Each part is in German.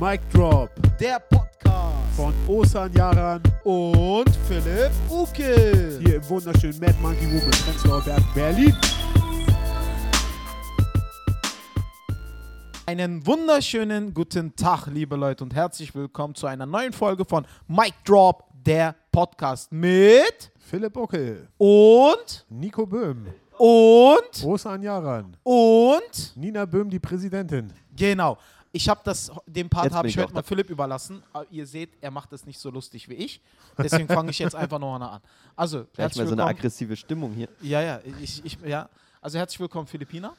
Mic Drop der Podcast von Osan Yaran und Philipp Uke. hier im wunderschönen Mad Monkey Room in Prenzlauer Berg, Berlin. Einen wunderschönen guten Tag, liebe Leute, und herzlich willkommen zu einer neuen Folge von Mic Drop, der Podcast mit Philipp Ockel, und Nico Böhm, und Osan Yaran, und Nina Böhm, die Präsidentin. genau. Ich habe das, den Part habe ich heute mal Philipp überlassen. Aber ihr seht, er macht es nicht so lustig wie ich. Deswegen fange ich jetzt einfach nochmal an. Also, Gleich herzlich mal so eine aggressive Stimmung hier. Ja, ja, ich, ich, ja. Also herzlich willkommen, Philippina.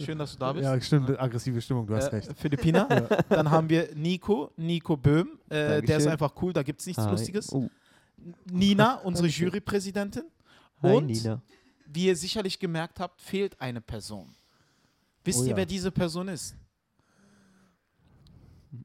Schön, dass du da bist. Ja, stimmt, aggressive Stimmung, du hast Äh, recht. Philippina. Dann haben wir Nico, Nico Böhm. Äh, der ist einfach cool, da gibt es nichts Hi. Lustiges. Oh, Nina, unsere. Jurypräsidentin. hi Und, Nina. wie ihr sicherlich gemerkt habt, fehlt eine Person. Wisst Oh ihr, ja. wer diese Person ist?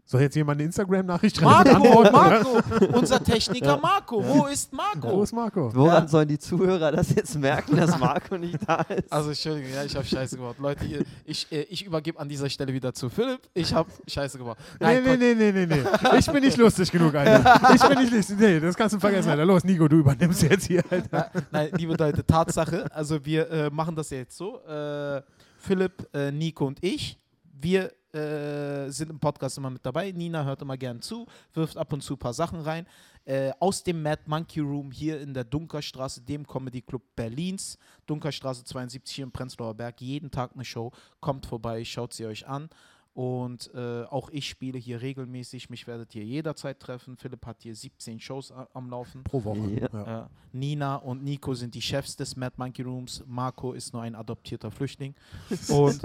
Soll jetzt jemand eine Instagram-Nachricht schreiben? Marco, Marco, unser Techniker Marco. Wo ist oder? Wo Marco? ist Marco? Woran Ja. sollen die Zuhörer das jetzt merken, dass Marco nicht da ist? Also, Entschuldigung, ja, ich habe Scheiße gebaut. Leute, ihr, ich, äh, ich übergebe an dieser Stelle wieder zu Philipp. Ich habe Scheiße gebaut. Nee, Nein, nee, nee, nee, nee, nee. Ich bin nicht lustig genug, Alter. Ich bin nicht lustig. Nee, das kannst du vergessen, Alter. Los, Nico, du übernimmst jetzt hier, Alter. Nein, nein, liebe Leute, Tatsache. Also wir äh, machen das ja jetzt so. Äh, Philipp, äh, Nico und ich, wir äh, sind im Podcast immer mit dabei. Nina hört immer gern zu, wirft ab und zu ein paar Sachen rein. Äh, aus dem Mad Monkey Room hier in der Dunkerstraße, dem Comedy Club Berlins. Dunkerstraße 72 hier im Prenzlauer Berg. Jeden Tag eine Show. Kommt vorbei, schaut sie euch an. Und äh, auch ich spiele hier regelmäßig. Mich werdet ihr jederzeit treffen. Philipp hat hier 17 Shows am Laufen. Pro Woche. Ja. Ja. Äh, Nina und Nico sind die Chefs des Mad Monkey Rooms. Marco ist nur ein adoptierter Flüchtling. Und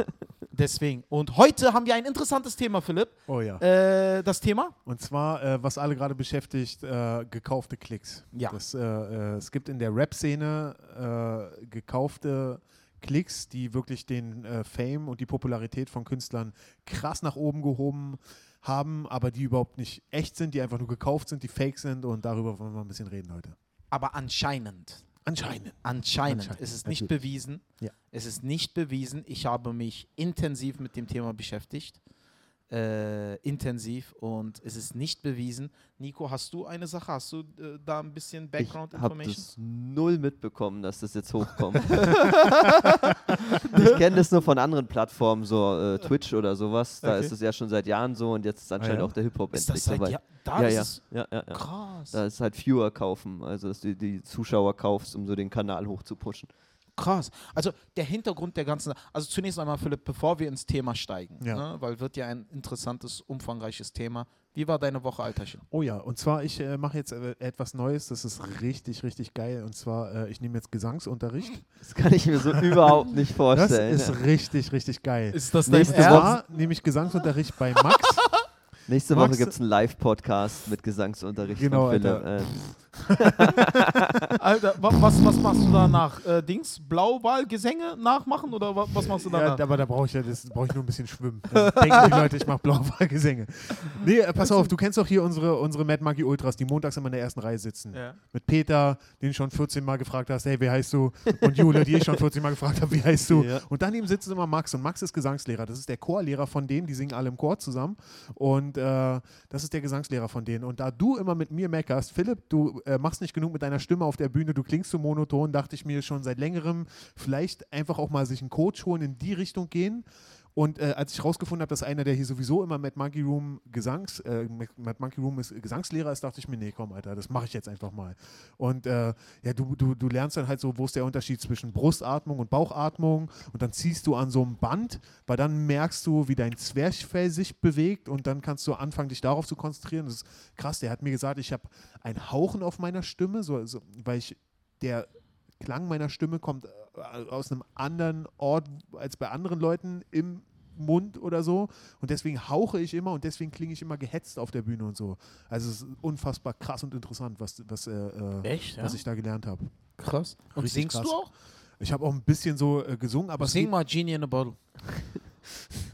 deswegen. Und heute haben wir ein interessantes Thema, Philipp. Oh ja. Äh, das Thema? Und zwar, äh, was alle gerade beschäftigt, äh, gekaufte Klicks. Ja. Das, äh, äh, es gibt in der Rap-Szene äh, gekaufte Klicks, die wirklich den äh, Fame und die Popularität von Künstlern krass nach oben gehoben haben, aber die überhaupt nicht echt sind, die einfach nur gekauft sind, die fake sind und darüber wollen wir ein bisschen reden heute. Aber anscheinend. Anscheinend. Anscheinend. Anscheinend, Es ist nicht natürlich. bewiesen. Ja. Es ist nicht bewiesen. Ich habe mich intensiv mit dem Thema beschäftigt. Äh, intensiv und es ist nicht bewiesen. Nico, hast du eine Sache? Hast du äh, da ein bisschen Ich Background habe Information? das null mitbekommen, dass das jetzt hochkommt. ich kenne das nur von anderen Plattformen, so äh, Twitch oder sowas. Da Okay. ist es ja schon seit Jahren so und jetzt ist anscheinend ja? auch der Hip-Hop Ist das endlich dabei. Jahr? Da ja, ist ja, ja, ja, ja. krass. Da ist halt Viewer kaufen, also dass du die Zuschauer kaufst, um so den Kanal hochzupushen. Krass. Also der Hintergrund der ganzen, also zunächst einmal Philipp, bevor wir ins Thema steigen, Ja. ne, weil wird ja ein interessantes, umfangreiches Thema. Wie war deine Woche, Alterchen? Oh ja, und zwar, ich äh, mache jetzt äh, etwas Neues, das ist richtig, richtig geil. Und zwar, äh, ich nehme jetzt Gesangsunterricht. Das kann ich mir so überhaupt nicht Das vorstellen. ist richtig, richtig geil. Ist das dein Und Nächste zwar nehme ich Gesangsunterricht bei Max. Nächste Max- Woche gibt es einen Live-Podcast mit Gesangsunterricht Genau, von Philipp. Alter. Alter, wa- was, was machst du danach? Äh, Dings, Blauwahl, Gesänge nachmachen oder wa- was machst du Ja, danach? aber da brauche ich ja, das brauche ich nur ein bisschen schwimmen. Dann denken die Leute, ich mache Blauwahlgesänge. Nee, äh, pass auf, du kennst doch hier unsere, unsere Mad Monkey Ultras, die montags immer in der ersten Reihe sitzen. Ja. Mit Peter, den du schon 14 Mal gefragt hast, hey, wie heißt du? Und Jule, die ich schon 14 Mal gefragt habe, wie heißt du? Ja. Und daneben sitzt immer Max und Max ist Gesangslehrer. Das ist der Chorlehrer von denen, die singen alle im Chor zusammen. Und äh, das ist der Gesangslehrer von denen. Und da du immer mit mir meckerst, Philipp, du äh, machst nicht genug mit deiner Stimme auf der Bühne, du klingst so monoton, dachte ich mir schon seit längerem, vielleicht einfach auch mal sich einen Coach holen, in die Richtung gehen. Und äh, als ich rausgefunden habe, dass einer, der hier sowieso immer Mad Monkey Room Gesangs, äh, Mad Monkey Room ist, Gesangslehrer ist, dachte ich mir, nee, komm, Alter, das mache ich jetzt einfach mal. Und äh, ja, du, du, du lernst dann halt so, wo ist der Unterschied zwischen Brustatmung und Bauchatmung und dann ziehst du an so einem Band, weil dann merkst du, wie dein Zwerchfell sich bewegt und dann kannst du anfangen, dich darauf zu konzentrieren. Das ist krass, der hat mir gesagt, ich habe ein Hauchen auf meiner Stimme, so, so, weil ich, der Klang meiner Stimme kommt äh, aus einem anderen Ort als bei anderen Leuten im Mund oder so. Und deswegen hauche ich immer und deswegen klinge ich immer gehetzt auf der Bühne und so. Also es ist unfassbar krass und interessant, was, was, äh, äh, Echt? Ja? was ich da gelernt habe. krass. Und Richtig singst krass. du auch? Ich habe auch ein bisschen so äh, gesungen, aber Sing mal Genie in a Bottle.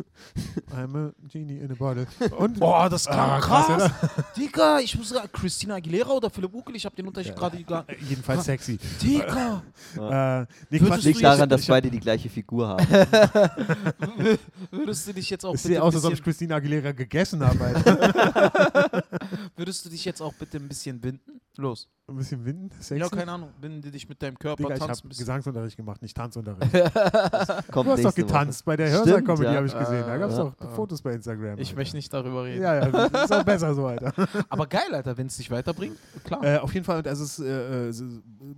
I'm a genie in a bottle. Und Boah, das kam Ah, krass, krass. Digga, ich muss sagen, Christina Aguilera oder Philipp Ukel, ich habe den Unterschied gerade gar äh, jedenfalls sexy. Digga, Äh, nee, Würdest Quatsch, du Liegt daran, dass beide die gleiche Figur haben. würdest du dich jetzt auch Es bitte sieht ein aus, als ob ich bisschen, Christina Aguilera gegessen habe. Würdest du dich jetzt auch bitte ein bisschen binden? Los. Ein bisschen winden, sexy. Ja, keine Ahnung, binde dich mit deinem Körper, Digga, ich tanz ein habe bisschen. Gesangsunterricht gemacht, nicht Tanzunterricht. Kommt Du hast doch getanzt bei der Hörsaal-Comedy, ja. habe ich gesehen. Da gab es doch äh. Fotos bei Instagram. Ich Alter. möchte nicht darüber reden. Ja, ja, das ist auch besser so, Alter. Aber geil, Alter, wenn es dich weiterbringt, klar. Äh, auf jeden Fall, also es, äh, äh,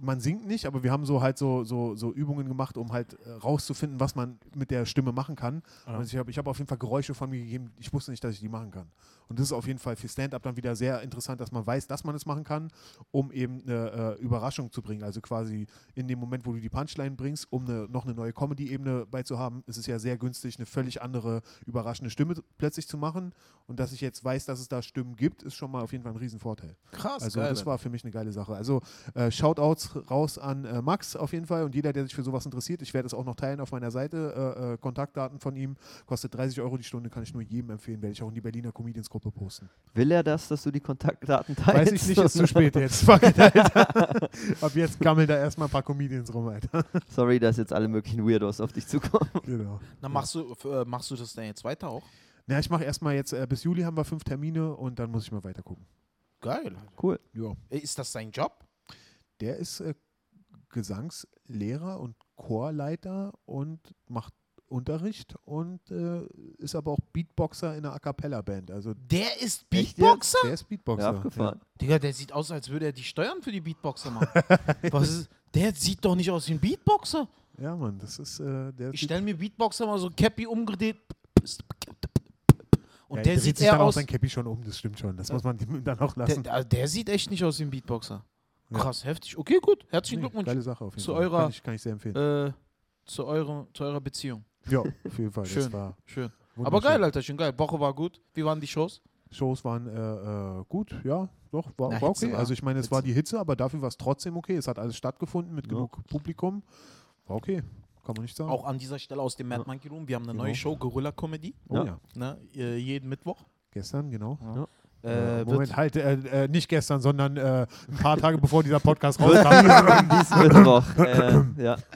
man singt nicht, aber wir haben so halt so, so, so Übungen gemacht, um halt äh, rauszufinden, was man mit der Stimme machen kann. Ja. Und ich habe ich hab auf jeden Fall Geräusche von mir gegeben, ich wusste nicht, dass ich die machen kann. Und das ist auf jeden Fall für Stand-Up dann wieder sehr interessant, dass man weiß, dass man es machen kann, um eben eine äh, Überraschung zu bringen. Also quasi in dem Moment, wo du die Punchline bringst, um eine, noch eine neue Comedy-Ebene beizuhaben, ist es ja sehr günstig, eine völlig andere, überraschende Stimme plötzlich zu machen. Und dass ich jetzt weiß, dass es da Stimmen gibt, ist schon mal auf jeden Fall ein Riesenvorteil. Krass, Also geil. das war für mich eine geile Sache. Also äh, Shoutouts raus an äh, Max auf jeden Fall und jeder, der sich für sowas interessiert. Ich werde es auch noch teilen auf meiner Seite. Äh, äh, Kontaktdaten von ihm. Kostet 30 Euro die Stunde, kann ich nur jedem empfehlen. Werde ich auch in die Berliner Comedians-Gruppe posten. Will er das, dass du die Kontaktdaten teilst? Weiß ich nicht, ist zu spät jetzt. Fuck it, Alter. Ab jetzt gammeln da erstmal ein paar Comedians rum, Alter. Sorry, dass jetzt alle möglichen Weirdos auf dich zukommen. Genau. Dann machst du, äh, machst du das dann jetzt weiter auch? Na, ich mache erstmal jetzt, äh, bis Juli haben wir fünf Termine und dann muss ich mal weiter gucken. Geil. Cool. Ja. Äh, Ist das sein Job? Der ist äh, Gesangslehrer und Chorleiter und macht Unterricht und äh, ist aber auch Beatboxer in einer A Cappella-Band. Also Der ist Beatboxer? der ist Beatboxer. Ja, abgefahren. Digga, der sieht aus, als würde er die Steuern für die Beatboxer machen. Was ist, der sieht doch nicht aus wie ein Beatboxer. Ja, ja Mann, das ist äh, der. Ich stelle mir Beatboxer mal so Cappy umgedreht. Und ja, der dreht sieht sich dann auch aus. sein Cappy schon um, das stimmt schon. Das muss man dann auch Der, lassen. der, der sieht echt nicht aus wie ein Beatboxer. Ja. Krass, heftig. Okay, gut. Herzlichen Nee, Glückwunsch Geile Sache auf jeden zu Fall. eurer- kann, ich, kann ich sehr empfehlen. äh, zu, eurer, zu eurer Beziehung. Ja, auf jeden Fall. Das schön. war Schön. Aber geil, Alter, schön geil. Woche war gut. Wie waren die Shows? Shows waren äh, äh, gut, ja, doch, war, Na, war Hitze okay. war- Also ich meine, es Hitze. war die Hitze, aber dafür war es trotzdem okay. Es hat alles stattgefunden mit Ja. genug Publikum. War okay, kann man nicht sagen. Auch an dieser Stelle aus dem Mad Ja. Monkey Room. Wir haben eine Genau. neue Show, Gorilla Comedy. oh Ja. ja, Ne? äh, Jeden Mittwoch. gestern, genau. Äh, Äh, wird- Moment, halt, äh, äh, nicht gestern, sondern äh, ein paar Tage bevor dieser Podcast rauskam. diesen Mittwoch. Äh, ja.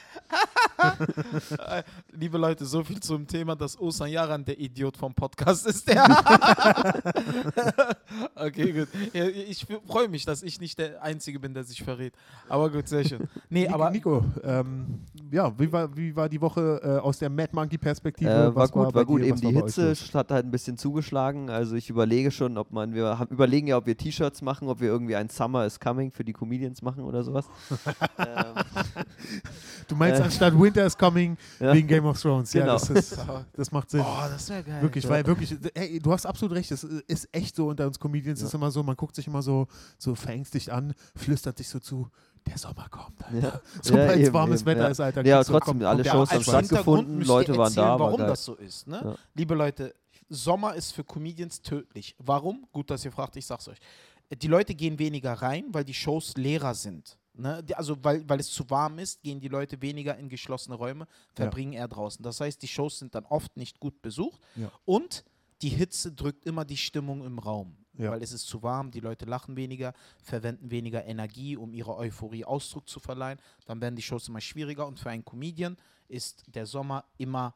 Äh, Liebe Leute, so viel zum Thema, dass Osan Yaran der Idiot vom Podcast ist. Der okay, gut. Ja, Ich freue mich, dass ich nicht der Einzige bin, der sich verrät. Aber gut, sehr schön. Nee, Nico, aber Nico ähm, ja, wie war, wie war die Woche äh, aus der Mad Monkey-Perspektive? Äh, war Was gut, war, gut. dir, Eben die Hitze hat halt ein bisschen zugeschlagen. Also ich überlege schon, ob man, wir haben, überlegen ja, ob wir T-Shirts machen, ob wir irgendwie ein Summer is Coming für die Comedians machen oder sowas. ähm, Du meinst äh, anstatt Winter is Coming ja. wegen Game of Thrones. Ja, Genau. das, ist, das macht Sinn. oh, das wäre geil. Wirklich, Ja. weil wirklich, ey, du hast absolut recht, es ist echt so unter uns Comedians, Ja. ist immer so, man guckt sich immer so, so verängstigt an, flüstert sich so zu, der Sommer kommt, Alter. Ja. Sobald es eben, warmes eben, Wetter ja. ist, Alter. Ja, trotzdem, kommt- alle Shows haben Abschweiß. Als Hintergrund stattgefunden, Leute waren erzählen, da, war warum geil. das so ist. Ne? Ja. Liebe Leute, Sommer ist für Comedians tödlich. Warum? Gut, dass ihr fragt, ich sag's euch. Die Leute gehen weniger rein, weil die Shows leerer sind. Ne? Die, also weil, weil es zu warm ist, gehen die Leute weniger in geschlossene Räume, verbringen eher draußen. Das heißt, die Shows sind dann oft nicht gut besucht Ja. und die Hitze drückt immer die Stimmung im Raum. Ja. Weil es ist zu warm, die Leute lachen weniger, verwenden weniger Energie, um ihrer Euphorie Ausdruck zu verleihen. Dann werden die Shows immer schwieriger und für einen Comedian ist der Sommer immer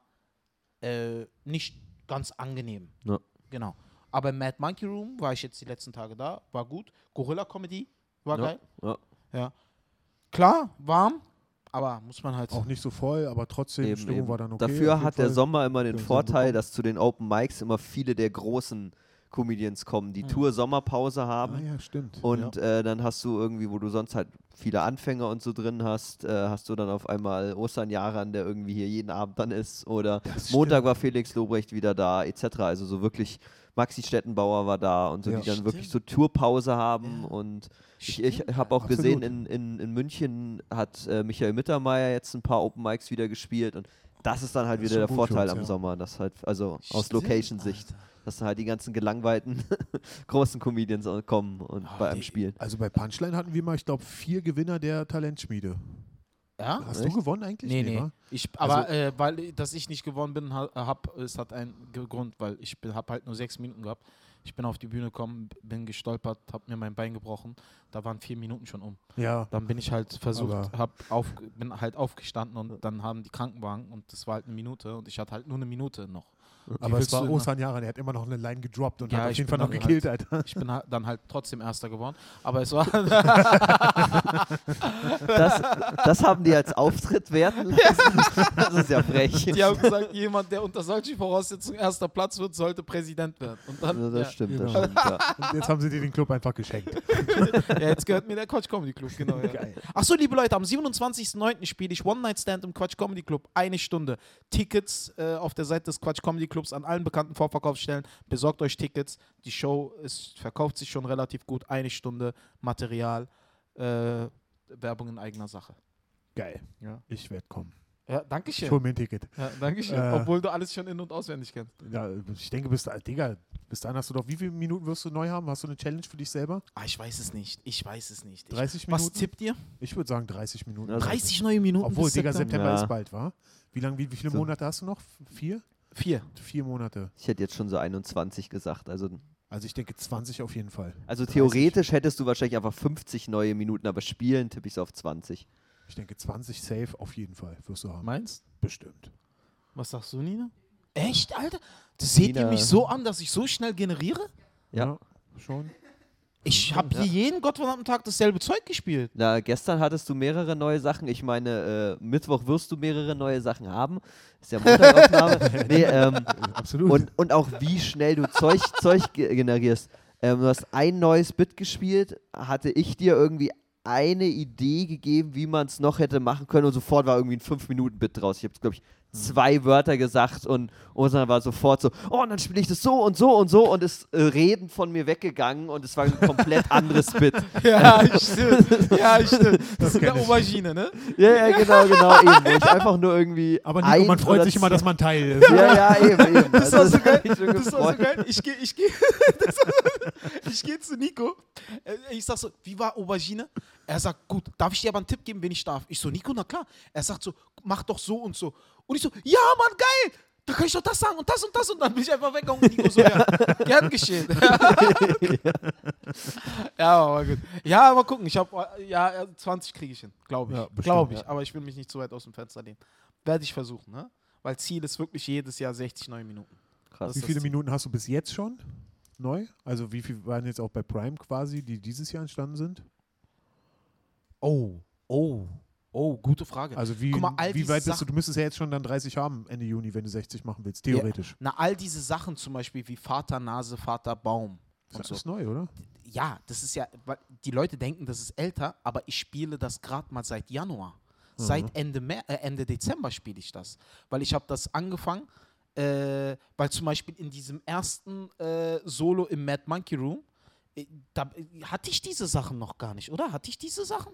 äh, nicht ganz angenehm. Ja. Genau. Aber im Mad Monkey Room war ich jetzt die letzten Tage da, war gut. Gorilla Comedy war Ja. geil. Ja. Ja. Klar, warm, aber muss man halt. Auch nicht so voll, aber trotzdem, Eben, Stimmung eben. war dann okay. Dafür hat der Fall. Sommer immer den Vorteil, dass zu den Open Mics immer viele der großen Comedians kommen, die Mhm. Tour Sommerpause haben. Ah ja, stimmt. Und äh, dann hast du irgendwie, wo du sonst halt viele Anfänger und so drin hast, äh, hast du dann auf einmal Osan Jaran, der irgendwie hier jeden Abend dann ist. Oder Das Montag stimmt. war Felix Lobrecht wieder da, etc. Also so wirklich, Maxi Stettenbauer war da und so, Ja. die dann wirklich so Stimmt. Tourpause haben. Ja. Und ich, ich Stimmt. habe auch Absolut. gesehen, in, in, in München hat äh, Michael Mittermeier jetzt ein paar Open Mics wieder gespielt. Und das ist dann halt Das wieder der Vorteil uns, am. Sommer, dass halt, also aus Stimmt, Location-Sicht, Alter. dass dann halt die ganzen gelangweilten großen Comedians auch kommen und Ah, bei einem die- spielen. Also bei Punchline hatten wir mal, ich glaube, vier Gewinner der Talentschmiede. Ja? Hast Echt? du gewonnen eigentlich? Nee, nee. Ich, aber Also- äh, weil dass ich nicht gewonnen bin, ha, hab, es hat einen Grund, weil ich habe halt nur sechs Minuten gehabt. Ich bin auf die Bühne gekommen, bin gestolpert, habe mir mein Bein gebrochen. Da waren vier Minuten schon um. Ja. Dann bin ich halt versucht, hab auf, bin halt aufgestanden und dann haben die Krankenwagen und das war halt eine Minute und ich hatte halt nur eine Minute noch. Wie Aber es war Osan Yaran, er hat immer noch eine Line gedroppt und Ja, hat auf ich jeden Fall bin noch dann gekillt, halt- Alter. Ich bin halt dann halt trotzdem Erster geworden. Aber es war. Das, das haben die als Auftritt werten lassen. Das ist ja frech. die haben gesagt, jemand, der unter solchen Voraussetzungen erster Platz wird, sollte Präsident werden. Und dann, Ja, ja, das stimmt, das stimmt. Ja. Und jetzt haben sie dir den Club einfach geschenkt. ja, jetzt gehört mir der Quatsch Comedy Club, genau. Ja. Geil. Achso, liebe Leute, am 27.09. spiele ich One Night Stand im Quatsch Comedy Club. Eine Stunde. Tickets äh, auf der Seite des Quatsch Comedy Clubs an allen bekannten Vorverkaufsstellen. Besorgt euch Tickets. Die Show ist, verkauft sich schon relativ gut. Eine Stunde Material. Äh, Werbung in eigener Sache. Geil. Ja, Ich werde kommen. ja danke Ich schön. hol mir ein Ticket. Ja, danke schön. Äh, Obwohl du alles schon in- und auswendig kennst. Ja, ich denke, bis, da- Digga, bis dahin hast du doch, wie viele Minuten wirst du neu haben? Hast du eine Challenge für dich selber? Ah, ich weiß es nicht. Ich weiß es nicht. Ich, 30 was Minuten? tippt ihr? Ich würde sagen 30 Minuten. Also 30 neue Minuten. Obwohl, bis Digga, September Ja. ist bald, wa? Wie, lang, wie, wie viele So. Monate hast du noch? Vier? Vier. Vier Monate. Ich hätte jetzt schon so 21 gesagt. Also, Also ich denke 20 auf jeden Fall. also 30. theoretisch hättest du wahrscheinlich einfach 50 neue Minuten, aber spielen tippe ich so auf 20. Ich denke 20 safe auf jeden Fall wirst du haben. Meinst Bestimmt. Was sagst du, Nina? Echt, Alter? Das seht ihr mich so an, dass ich so schnell generiere? Ja. schon. Ich habe Ja. hier jeden gottverdammten Tag dasselbe Zeug gespielt. Na, gestern hattest du mehrere neue Sachen. Ich meine, äh, Mittwoch wirst du mehrere neue Sachen haben. Ist ja Montagaufnahme. nee, ähm, Absolut. und, und auch wie schnell du Zeug, Zeug ge- generierst. Ähm, du hast ein neues Bit gespielt, hatte ich dir irgendwie eine Idee gegeben, wie man es noch hätte machen können und sofort war irgendwie ein 5-Minuten-Bit draus. Ich habe, glaube ich, zwei Wörter gesagt und Osan war sofort so, oh, und dann spiele ich das so und so und so und ist äh, Reden von mir weggegangen und es war ein komplett anderes Bit. Ja, stimmt. Ja, stimmt. Das ist kenn eine. Aubergine, ne? Ja, ja, genau, genau, eben. Ich einfach nur irgendwie. Aber Nico, man freut sich immer, dass man Teil ist. Ja, ja, eben, eben. Das Also, auch so geil. Das auch so geil. Ich gehe ich geh, ich geh zu Nico. Äh, Ich sag so, wie war Aubergine? Er sagt, gut, darf ich dir aber einen Tipp geben, wenn ich darf? Ich so, Nico, na klar. Er sagt so, mach doch so und so. Und ich so, ja, Mann, geil. Da kann ich doch das sagen und das und das. Und dann bin ich einfach weggegangen und Nico so, ja, gern geschehen. ja, aber gut. Ja, mal gucken. Ich habe, ja, äh, 20 kriege ich hin, glaube ich. Ja, glaube ich. ja. Aber ich will mich nicht zu weit aus dem Fenster lehnen. Werde ich versuchen, ne? Weil Ziel ist wirklich jedes Jahr 60 neue Minuten. Krass. Wie viele. Minuten hast du bis jetzt schon neu? Also wie viel waren jetzt auch bei Prime quasi, die dieses Jahr entstanden sind? Oh, oh, oh, gute Frage. Also wie, mal, wie weit bist du? Du müsstest ja jetzt schon dann 30 haben Ende Juni, wenn du 60 machen willst, theoretisch. Na, all diese Sachen zum Beispiel wie Vater Nase, Vater Baum Das ist so. alles neu, oder? Ja, das ist ja, weil die Leute denken, das ist älter, aber ich spiele das gerade mal seit Januar. Seit Ende, Mer äh, Ende Dezember spiele ich das. Weil ich habe das angefangen, äh, weil zum Beispiel in diesem ersten äh, Solo im Mad Monkey Room, äh, da äh, hatte ich diese Sachen noch gar nicht, oder? Hatte ich diese Sachen?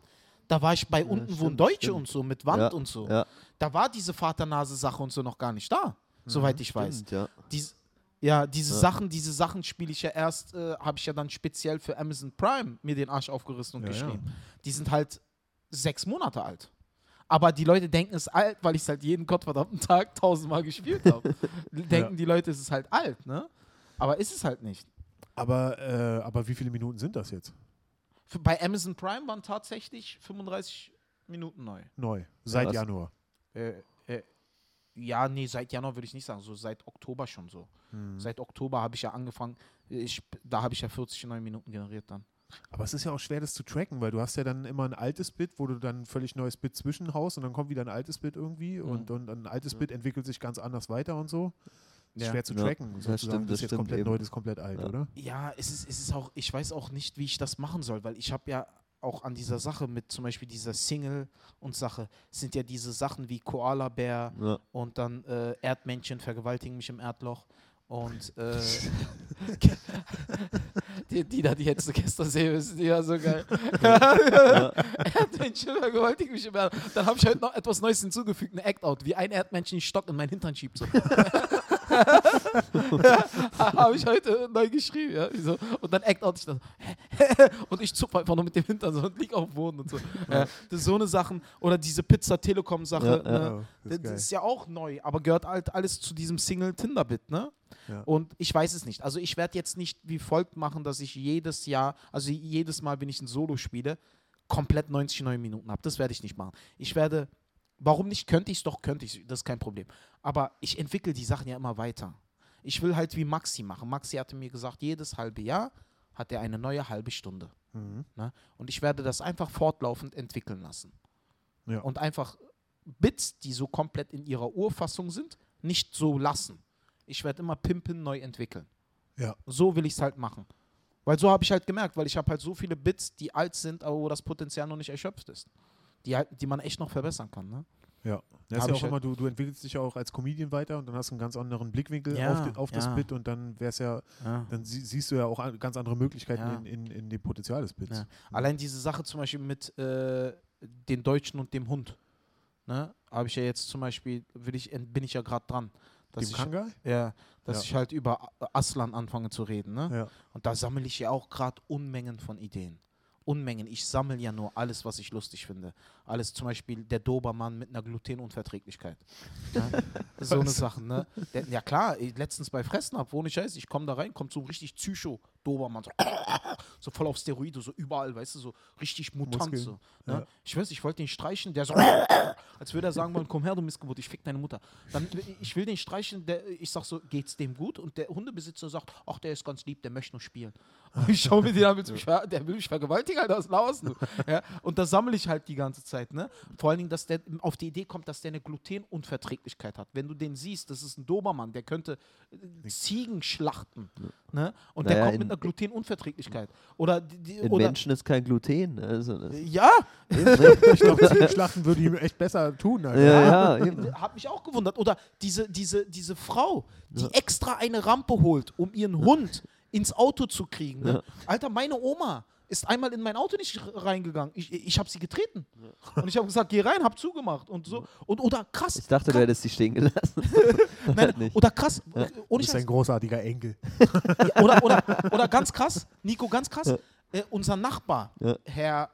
Da war ich bei unten wohnen stimmt, Deutsche stimmt. und so, mit Wand Ja, und so. Ja, Da war diese Vaternase-Sache und so noch gar nicht da, soweit ich weiß. stimmt, ja. Dies, ja, diese Ja. Sachen, diese Sachen spiele ich ja erst, äh, habe ich ja dann speziell für Amazon Prime mir den Arsch aufgerissen und Ja, ja. geschrieben. Die sind halt sechs Monate alt. Aber die Leute denken, es ist alt, weil ich es halt jeden gottverdammten Tag tausendmal gespielt habe. denken die Leute, es ist halt alt, ne? Aber ist es halt nicht. Aber, äh, aber wie viele Minuten sind das jetzt? Bei Amazon Prime waren tatsächlich 35 Minuten neu. Neu. Seit Krass. Januar. Äh, äh, ja, nee, seit Januar würde ich nicht sagen, so seit Oktober schon so. Hm. Seit Oktober habe ich ja angefangen, ich, da habe ich ja 40 neue Minuten generiert dann. Aber es ist ja auch schwer, das zu tracken, weil du hast ja dann immer ein altes Bit, wo du dann ein völlig neues Bit zwischenhaust und dann kommt wieder ein altes Bit irgendwie und, und ein altes Bit entwickelt sich ganz anders weiter und so. Ist Ja. schwer zu Ja, tracken. das sozusagen. stimmt, das ist das jetzt komplett eben. neu, das ist komplett alt, Ja. oder? Ja, es ist, es ist auch, ich weiß auch nicht, wie ich das machen soll, weil ich habe ja auch an dieser Sache mit zum Beispiel dieser Single und Sache, sind ja diese Sachen wie Koala-Bär Ja. und dann äh, Erdmännchen vergewaltigen mich im Erdloch und äh, die, die da, die du gestern sehen müssen, die war so geil. Erdmännchen vergewaltigen mich im Erdloch. Dann habe ich heute noch etwas Neues hinzugefügt, eine Act-Out, wie ein Erdmännchen einen Stock in meinen Hintern schiebt. So. Habe ich heute neu geschrieben. Ja? So, und dann act out ich das. und ich zupfe einfach nur mit dem Hintern so und lieg auf dem Boden und so. Ja, das ist so eine Sachen. Oder diese Pizza-Telekom-Sache. Ja. Ne? Oh, das Das, ist geil. ist ja auch neu, aber gehört halt alles zu diesem Single-Tinder-Bit, ne? Und ich weiß es nicht. Also ich werde jetzt nicht wie folgt machen, dass ich jedes Jahr, also jedes Mal, wenn ich ein Solo spiele, komplett 90 neue Minuten habe. Das werde ich nicht machen. Ich werde, warum nicht? Könnte ich es doch, könnte ich Das ist kein Problem. Aber ich entwickle die Sachen ja immer weiter. Ich will halt wie Maxi machen. Maxi hatte mir gesagt, jedes halbe Jahr hat er eine neue halbe Stunde. Mhm. Ne? Und ich werde das einfach fortlaufend entwickeln lassen. Ja. Und einfach Bits, die so komplett in ihrer Urfassung sind, nicht so lassen. Ich werde immer pimpen, neu entwickeln. Ja. So will ich es halt machen. Weil so habe ich halt gemerkt, weil ich habe halt so viele Bits, die alt sind, aber wo das Potenzial noch nicht erschöpft ist. Die, halt, die man echt noch verbessern kann. Ne? Ja, das ist ja auch immer, du, du entwickelst dich ja auch als Comedian weiter und dann hast du einen ganz anderen Blickwinkel Ja, auf, die, auf das ja. Bit und dann wär's ja, Ja. dann sie, siehst du ja auch an- ganz andere Möglichkeiten in, in, in dem Potenzial des Bits. Allein diese Sache zum Beispiel mit äh, den Deutschen und dem Hund. Ne? Habe ich ja jetzt zum Beispiel, will ich, bin ich ja gerade dran. Dass Dem ich, ja, dass ich halt über Aslan anfange zu reden. Ne? Und da sammle ich ja auch gerade Unmengen von Ideen. Unmengen. Ich sammle ja nur alles, was ich lustig finde. Alles zum Beispiel der Dobermann mit einer Glutenunverträglichkeit. Ja? so eine Sache, ne? Der, ja klar, letztens bei Fressen ab, wo ich weiß, ich komme da rein, kommt so richtig Psycho-Dobermann, so, so voll auf Steroide, so überall, weißt du, so richtig Mutant. So, ne? Ja. Ich weiß, ich wollte den streichen, der so, als würde er sagen wollen, komm her, du Missgeburt, ich fick deine Mutter. Dann, ich will den streichen, der, ich sag so, geht's dem gut? Und der Hundebesitzer sagt, ach, der ist ganz lieb, der möchte nur spielen. Und ich schaue mir den an, mich der will mich vergewaltigen, Alter, was laust du? Ja? Und da sammle ich halt die ganze Zeit, ne? Vor allen Dingen, dass der auf die Idee kommt, dass der eine Glutenunverträglichkeit hat. Wenn du den siehst, das ist ein Dobermann, der könnte äh, Ziegen schlachten, ne? Und der Naja, kommt in- mit einer Glutenunverträglichkeit. Oder, die, die, In oder Menschen ist kein Gluten. Also ja, Ich glaube, Ziegenschlachten würde ihm echt besser tun. Alter. ja, ja, eben. Hat mich auch gewundert. Oder diese, diese, diese Frau, die extra eine Rampe holt, um ihren Hund ins Auto zu kriegen. Ne? Alter, meine Oma ist einmal in mein Auto nicht reingegangen. Ich, ich habe sie getreten. Und ich habe gesagt, geh rein, hab zugemacht. Und so. Und, oder krass. Ich dachte, du krass, hättest sie stehen gelassen. nein, nicht. Oder krass. Du Ohne bist ein großartiger Enkel. Ja, oder, oder, oder ganz krass, Nico, ganz krass, äh, unser Nachbar, Ja. Herr,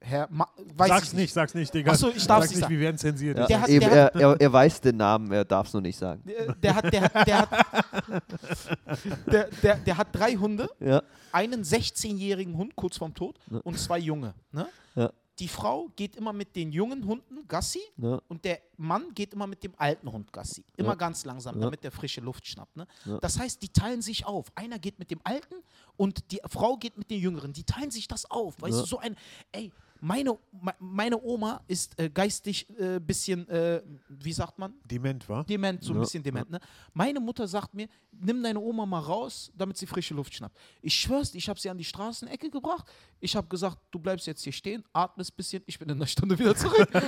Herr, Ma weiß sag's ich nicht, sag's nicht, Digga. Ach so, ich darf's sag's nicht nicht, sagen. wir werden zensiert. Ja, Der hat- eben, der er, hat- er, er weiß den Namen, er darf es nur nicht sagen. Der, der, hat, der, hat, der, hat, der, der, der hat drei Hunde, Ja, einen 16-jährigen Hund kurz vorm Tod Ja. und zwei Junge. Ne? Ja. Die Frau geht immer mit den jungen Hunden Gassi ja, und der Mann geht immer mit dem alten Hund Gassi. Immer Ja. ganz langsam, Ja. damit der frische Luft schnappt. Ne? Ja. Das heißt, die teilen sich auf. Einer geht mit dem Alten und die Frau geht mit den Jüngeren. Die teilen sich das auf. Weißt Ja. du, so ein, ey, meine, me- meine Oma ist äh, geistig ein äh, bisschen, äh, wie sagt man? Dement, wa? Dement, so ein Ja, bisschen dement. Ne? Meine Mutter sagt mir, nimm deine Oma mal raus, damit sie frische Luft schnappt. Ich schwör's, ich habe sie an die Straßenecke gebracht. Ich habe gesagt, du bleibst jetzt hier stehen, atmest ein bisschen, ich bin in einer Stunde wieder zurück. Oh,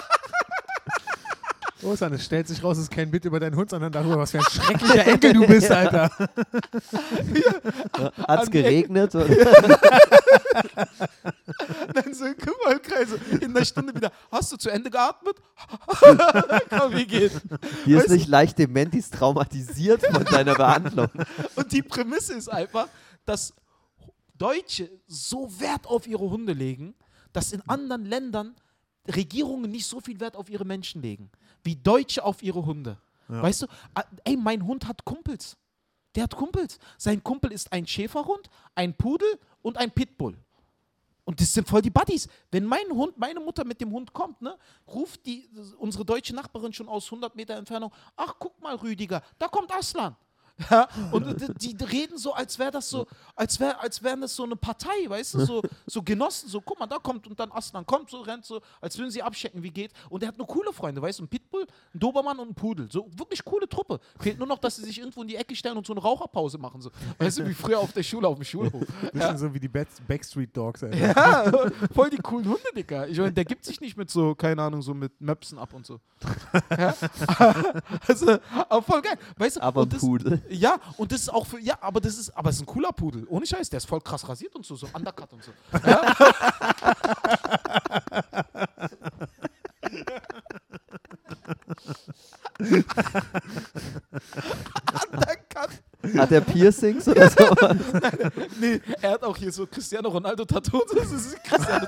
San, es stellt sich raus, es ist kein Bit über deinen Hund, sondern darüber, was für ein schrecklicher Enkel du bist, Alter. Hat es geregnet? Dann so im Kümmerkreis, in einer Stunde wieder, hast du zu Ende geatmet? Komm, wie geht? die ist nicht leicht dement, die ist traumatisiert von deiner Behandlung. Und die Prämisse ist einfach, dass Deutsche so Wert auf ihre Hunde legen, dass in anderen Ländern Regierungen nicht so viel Wert auf ihre Menschen legen, wie Deutsche auf ihre Hunde. Ja. Weißt du, ah, ey, mein Hund hat Kumpels. Der hat Kumpels. Sein Kumpel ist ein Schäferhund, ein Pudel und ein Pitbull. Und das sind voll die Buddies. Wenn mein Hund, meine Mutter mit dem Hund kommt, ne, ruft die, unsere deutsche Nachbarin schon aus 100 Meter Entfernung, ach, guck mal, Rüdiger, da kommt Aslan. Ja, und die, die reden so, als wäre das so, als wäre, als wären das so eine Partei, weißt du, so, so Genossen, so, guck mal, da kommt und dann Aslan kommt, so rennt so, als würden sie abchecken, wie geht. Und er hat nur coole Freunde, weißt du, ein Pitbull, ein Dobermann und ein Pudel. So wirklich coole Truppe. Fehlt nur noch, dass sie sich irgendwo in die Ecke stellen und so eine Raucherpause machen. So. Weißt du, wie früher auf der Schule, auf dem Schulhof. Bisschen so wie die Back- Backstreet Dogs, Alter. Ja, voll die coolen Hunde, Dicker. Ich meine, der gibt sich nicht mit so, keine Ahnung, so mit Möpsen ab und so. Ja? also, aber voll geil. Weißt du, Aber ein und das, Pudel. Ja, und das ist auch für, ja, aber das ist, aber es ist ein cooler Pudel. Ohne Scheiß, der ist voll krass rasiert und so, so Undercut und so. Ja? Hat er Piercings oder so? nee, er hat auch hier so Cristiano Ronaldo Tattoos. Das ist Cristiano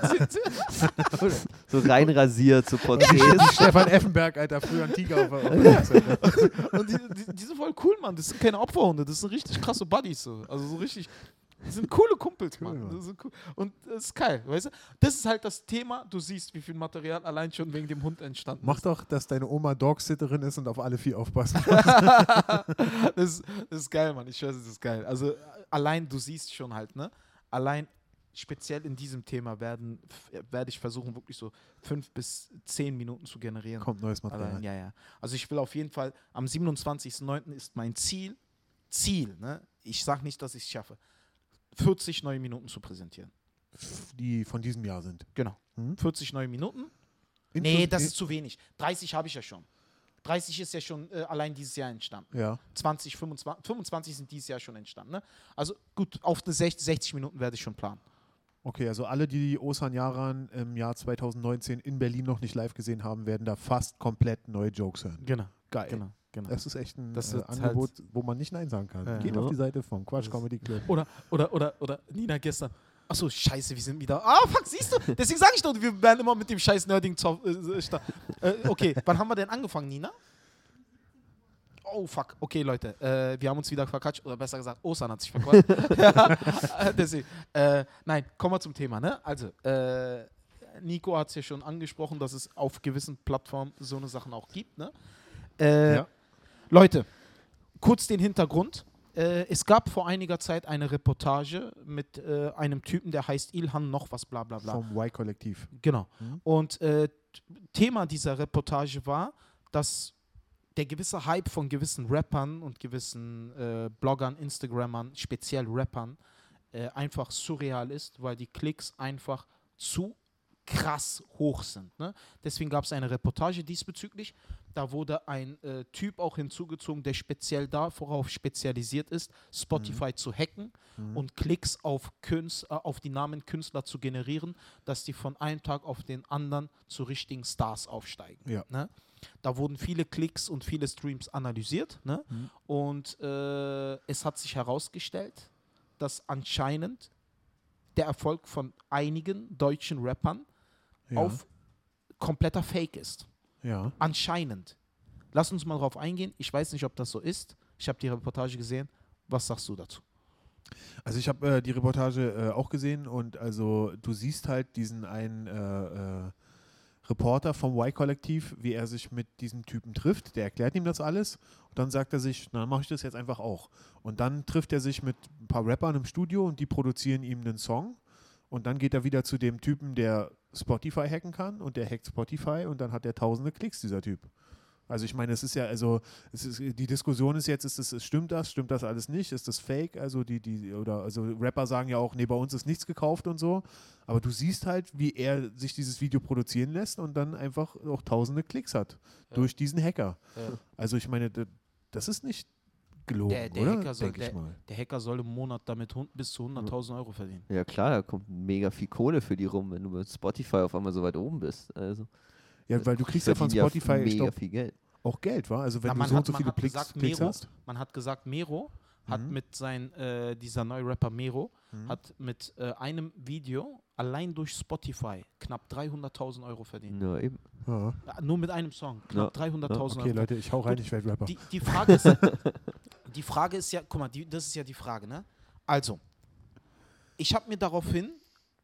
so rein rasiert, so Porträts. Stefan Effenberg, Alter, früher ein Tiger auf der-. Und die, die, die sind voll cool, Mann. Das sind keine Opferhunde, das sind richtig krasse Buddies. So. Also so richtig. Die sind coole Kumpels, Mann. Das cool. Und das ist geil, weißt du? Das ist halt das Thema. Du siehst, wie viel Material allein schon wegen dem Hund entstanden Mach doch, dass deine Oma Dogsitterin ist und auf alle vier aufpassen. das, ist, das ist geil, Mann. Ich schwöre, das ist geil. Also allein, du siehst schon halt, ne? Allein speziell in diesem Thema werden werde ich versuchen, wirklich so fünf bis zehn Minuten zu generieren. Kommt neues Material. Allein, ja, ja. Also ich will auf jeden Fall, am 27.09. ist mein Ziel, Ziel, ne? Ich sage nicht, dass ich es schaffe, 40 neue Minuten zu präsentieren. Die von diesem Jahr sind. Genau. Mhm. 40 neue Minuten. Inklu- Nee, das ist zu wenig. 30 habe ich ja schon. 30 ist ja schon äh, allein dieses Jahr entstanden. Ja. 20, 25, 25 sind dieses Jahr schon entstanden. Ne? Also gut, auf eine 60, 60 Minuten werde ich schon planen. Okay, also alle, die Osan Yaran im Jahr 2019 in Berlin noch nicht live gesehen haben, werden da fast komplett neue Jokes hören. Genau. Geil. Genau, genau. Das ist echt ein Das äh, halt- Angebot, wo man nicht Nein sagen kann. Ja. Geht Ja. auf die Seite vom Quatsch Comedy Club. Oder, oder, oder, oder Nina gestern. Achso, scheiße, wir sind wieder. Ah, fuck, siehst du? Deswegen sage ich doch, wir werden immer mit dem scheiß Nerding. Zoff- Äh, äh, okay, wann haben wir denn angefangen, Nina? Oh, fuck. Okay, Leute, äh, wir haben uns wieder verquatscht. Oder besser gesagt, Osan hat sich verquatscht. ja, äh, deswegen. Äh, nein, kommen wir zum Thema, ne? Also, äh, Nico hat es ja schon angesprochen, dass es auf gewissen Plattformen so eine Sachen auch gibt, ne? Äh, Ja. Leute, kurz den Hintergrund. Äh, es gab vor einiger Zeit eine Reportage mit äh, einem Typen, der heißt Ilhan noch was bla bla bla. Vom Y-Kollektiv. Genau. Mhm. Und äh, Thema dieser Reportage war, dass der gewisse Hype von gewissen Rappern und gewissen äh, Bloggern, Instagrammern, speziell Rappern, äh, einfach surreal ist, weil die Klicks einfach zu krass hoch sind. Ne? Deswegen gab es eine Reportage diesbezüglich. Da wurde ein äh, Typ auch hinzugezogen, der speziell darauf spezialisiert ist, Spotify zu hacken und Klicks auf, Künst, äh, auf die Namen Künstler zu generieren, dass die von einem Tag auf den anderen zu richtigen Stars aufsteigen. Ja. Ne? Da wurden viele Klicks und viele Streams analysiert. Ne? Mhm. Und äh, es hat sich herausgestellt, dass anscheinend der Erfolg von einigen deutschen Rappern Ja. auf kompletter Fake ist. ja. Anscheinend. Lass uns mal drauf eingehen. Ich weiß nicht, ob das so ist. Ich habe die Reportage gesehen. Was sagst du dazu? Also ich habe äh, die Reportage äh, auch gesehen und also du siehst halt diesen einen äh, äh, Reporter vom Y-Kollektiv, wie er sich mit diesem Typen trifft. Der erklärt ihm das alles und dann sagt er sich, na, dann mache ich das jetzt einfach auch. Und dann trifft er sich mit ein paar Rappern im Studio und die produzieren ihm einen Song. Und dann geht er wieder zu dem Typen, der Spotify hacken kann und der hackt Spotify und dann hat er tausende Klicks, dieser Typ. Also ich meine, es ist ja, also ist, die Diskussion ist jetzt, ist das, stimmt das, stimmt das alles nicht, ist das fake? Also die, die, oder also Rapper sagen ja auch, nee, bei uns ist nichts gekauft und so. Aber du siehst halt, wie er sich dieses Video produzieren lässt und dann einfach auch tausende Klicks hat Ja. durch diesen Hacker. Ja. Also ich meine, das ist nicht gelogen, Der- der oder? Hacker soll- der- mal. Der Hacker soll im Monat damit bis zu 100.000 Euro verdienen. Ja klar, da kommt mega viel Kohle für die rum, wenn du mit Spotify auf einmal so weit oben bist. Also Ja, weil du kriegst ja von Spotify mega glaub, viel Geld. auch Geld, wa? Also wenn Na, du man so hat- und so man viele hat Klicks, gesagt, Klicks Mero, hast. Man hat gesagt, Mero hat Mhm. mit sein, äh, dieser neue Rapper Mero, Mhm. hat mit äh, einem Video allein durch Spotify knapp 300.000 Euro verdient. Ja, eben. Ja. Ja, Nur mit einem Song, knapp 300.000 Okay, Euro. Leute, ich hau rein, Gut, ich werde Rapper. Die, die, Frage ist, die Frage ist ja, guck mal, die, das ist ja die Frage, ne? Also, ich habe mir daraufhin,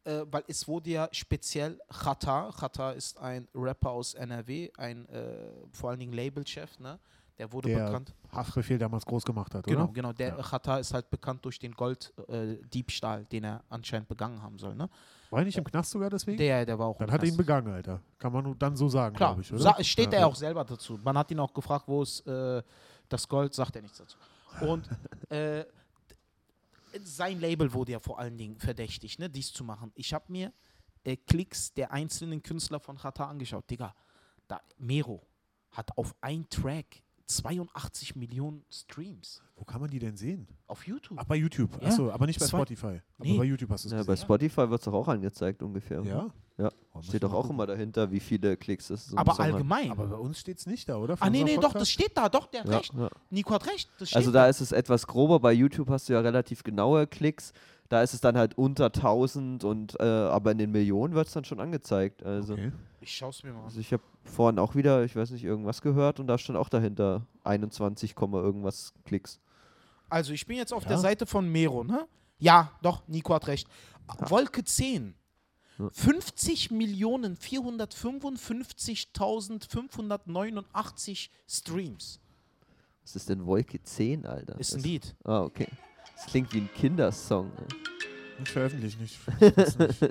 äh, weil es wurde ja speziell Chata, Chata ist ein Rapper aus NRW, ein äh, vor allen Dingen Labelchef, ne? Der wurde Der bekannt. Haftbefehl damals groß gemacht hat, Genau, oder? genau. Der Ja. Chata ist halt bekannt durch den Golddiebstahl, äh, den er anscheinend begangen haben soll, ne? War er nicht im Knast sogar deswegen? Der, der war auch dann hat er ihn begangen, Alter. Kann man nur dann so sagen, glaube ich, oder? sa- steht Ja. er auch selber dazu. Man hat ihn auch gefragt, wo ist äh, das Gold, sagt er nichts dazu. Und äh, sein Label wurde ja vor allen Dingen verdächtigt, ne, dies zu machen. Ich habe mir äh, Klicks der einzelnen Künstler von Chata angeschaut. Digga, da, Mero hat auf ein Track 82 Millionen Streams Wo kann man die denn sehen? auf YouTube. Ach, bei YouTube. Ja. Achso, aber nicht bei Zwei- Spotify. Aber Nee. bei YouTube hast du es Ja, bei. Spotify wird es doch auch angezeigt ungefähr. Ja? Ja. Oh, Steht doch auch gucken. immer dahinter, wie viele Klicks es so aber hat. allgemein. Aber bei uns steht es nicht da, oder? Ah, nee, unseren nee, doch, Podcast? das steht da. Doch, der hat Ja, recht. ja. Nico hat recht. Das steht Also da ist es etwas grober. Bei YouTube hast du ja relativ genaue Klicks. Da ist es dann halt unter 1000 und äh, aber in den Millionen wird es dann schon angezeigt. Also, Okay. Ich schau's mir mal an. also ich habe vorhin auch wieder, ich weiß nicht, irgendwas gehört und da stand auch dahinter 21, Komma irgendwas Klicks. Also, ich bin jetzt auf Ja. der Seite von Mero, ne? Ja, doch, Nico hat recht. Wolke 10. Ja. 50 Millionen 455.589 Streams. Was ist denn Wolke 10, Alter? Ist ein Lied. Ah, okay. Das klingt wie ein Kindersong. ey. Nicht veröffentlichen, nicht. Ich nicht.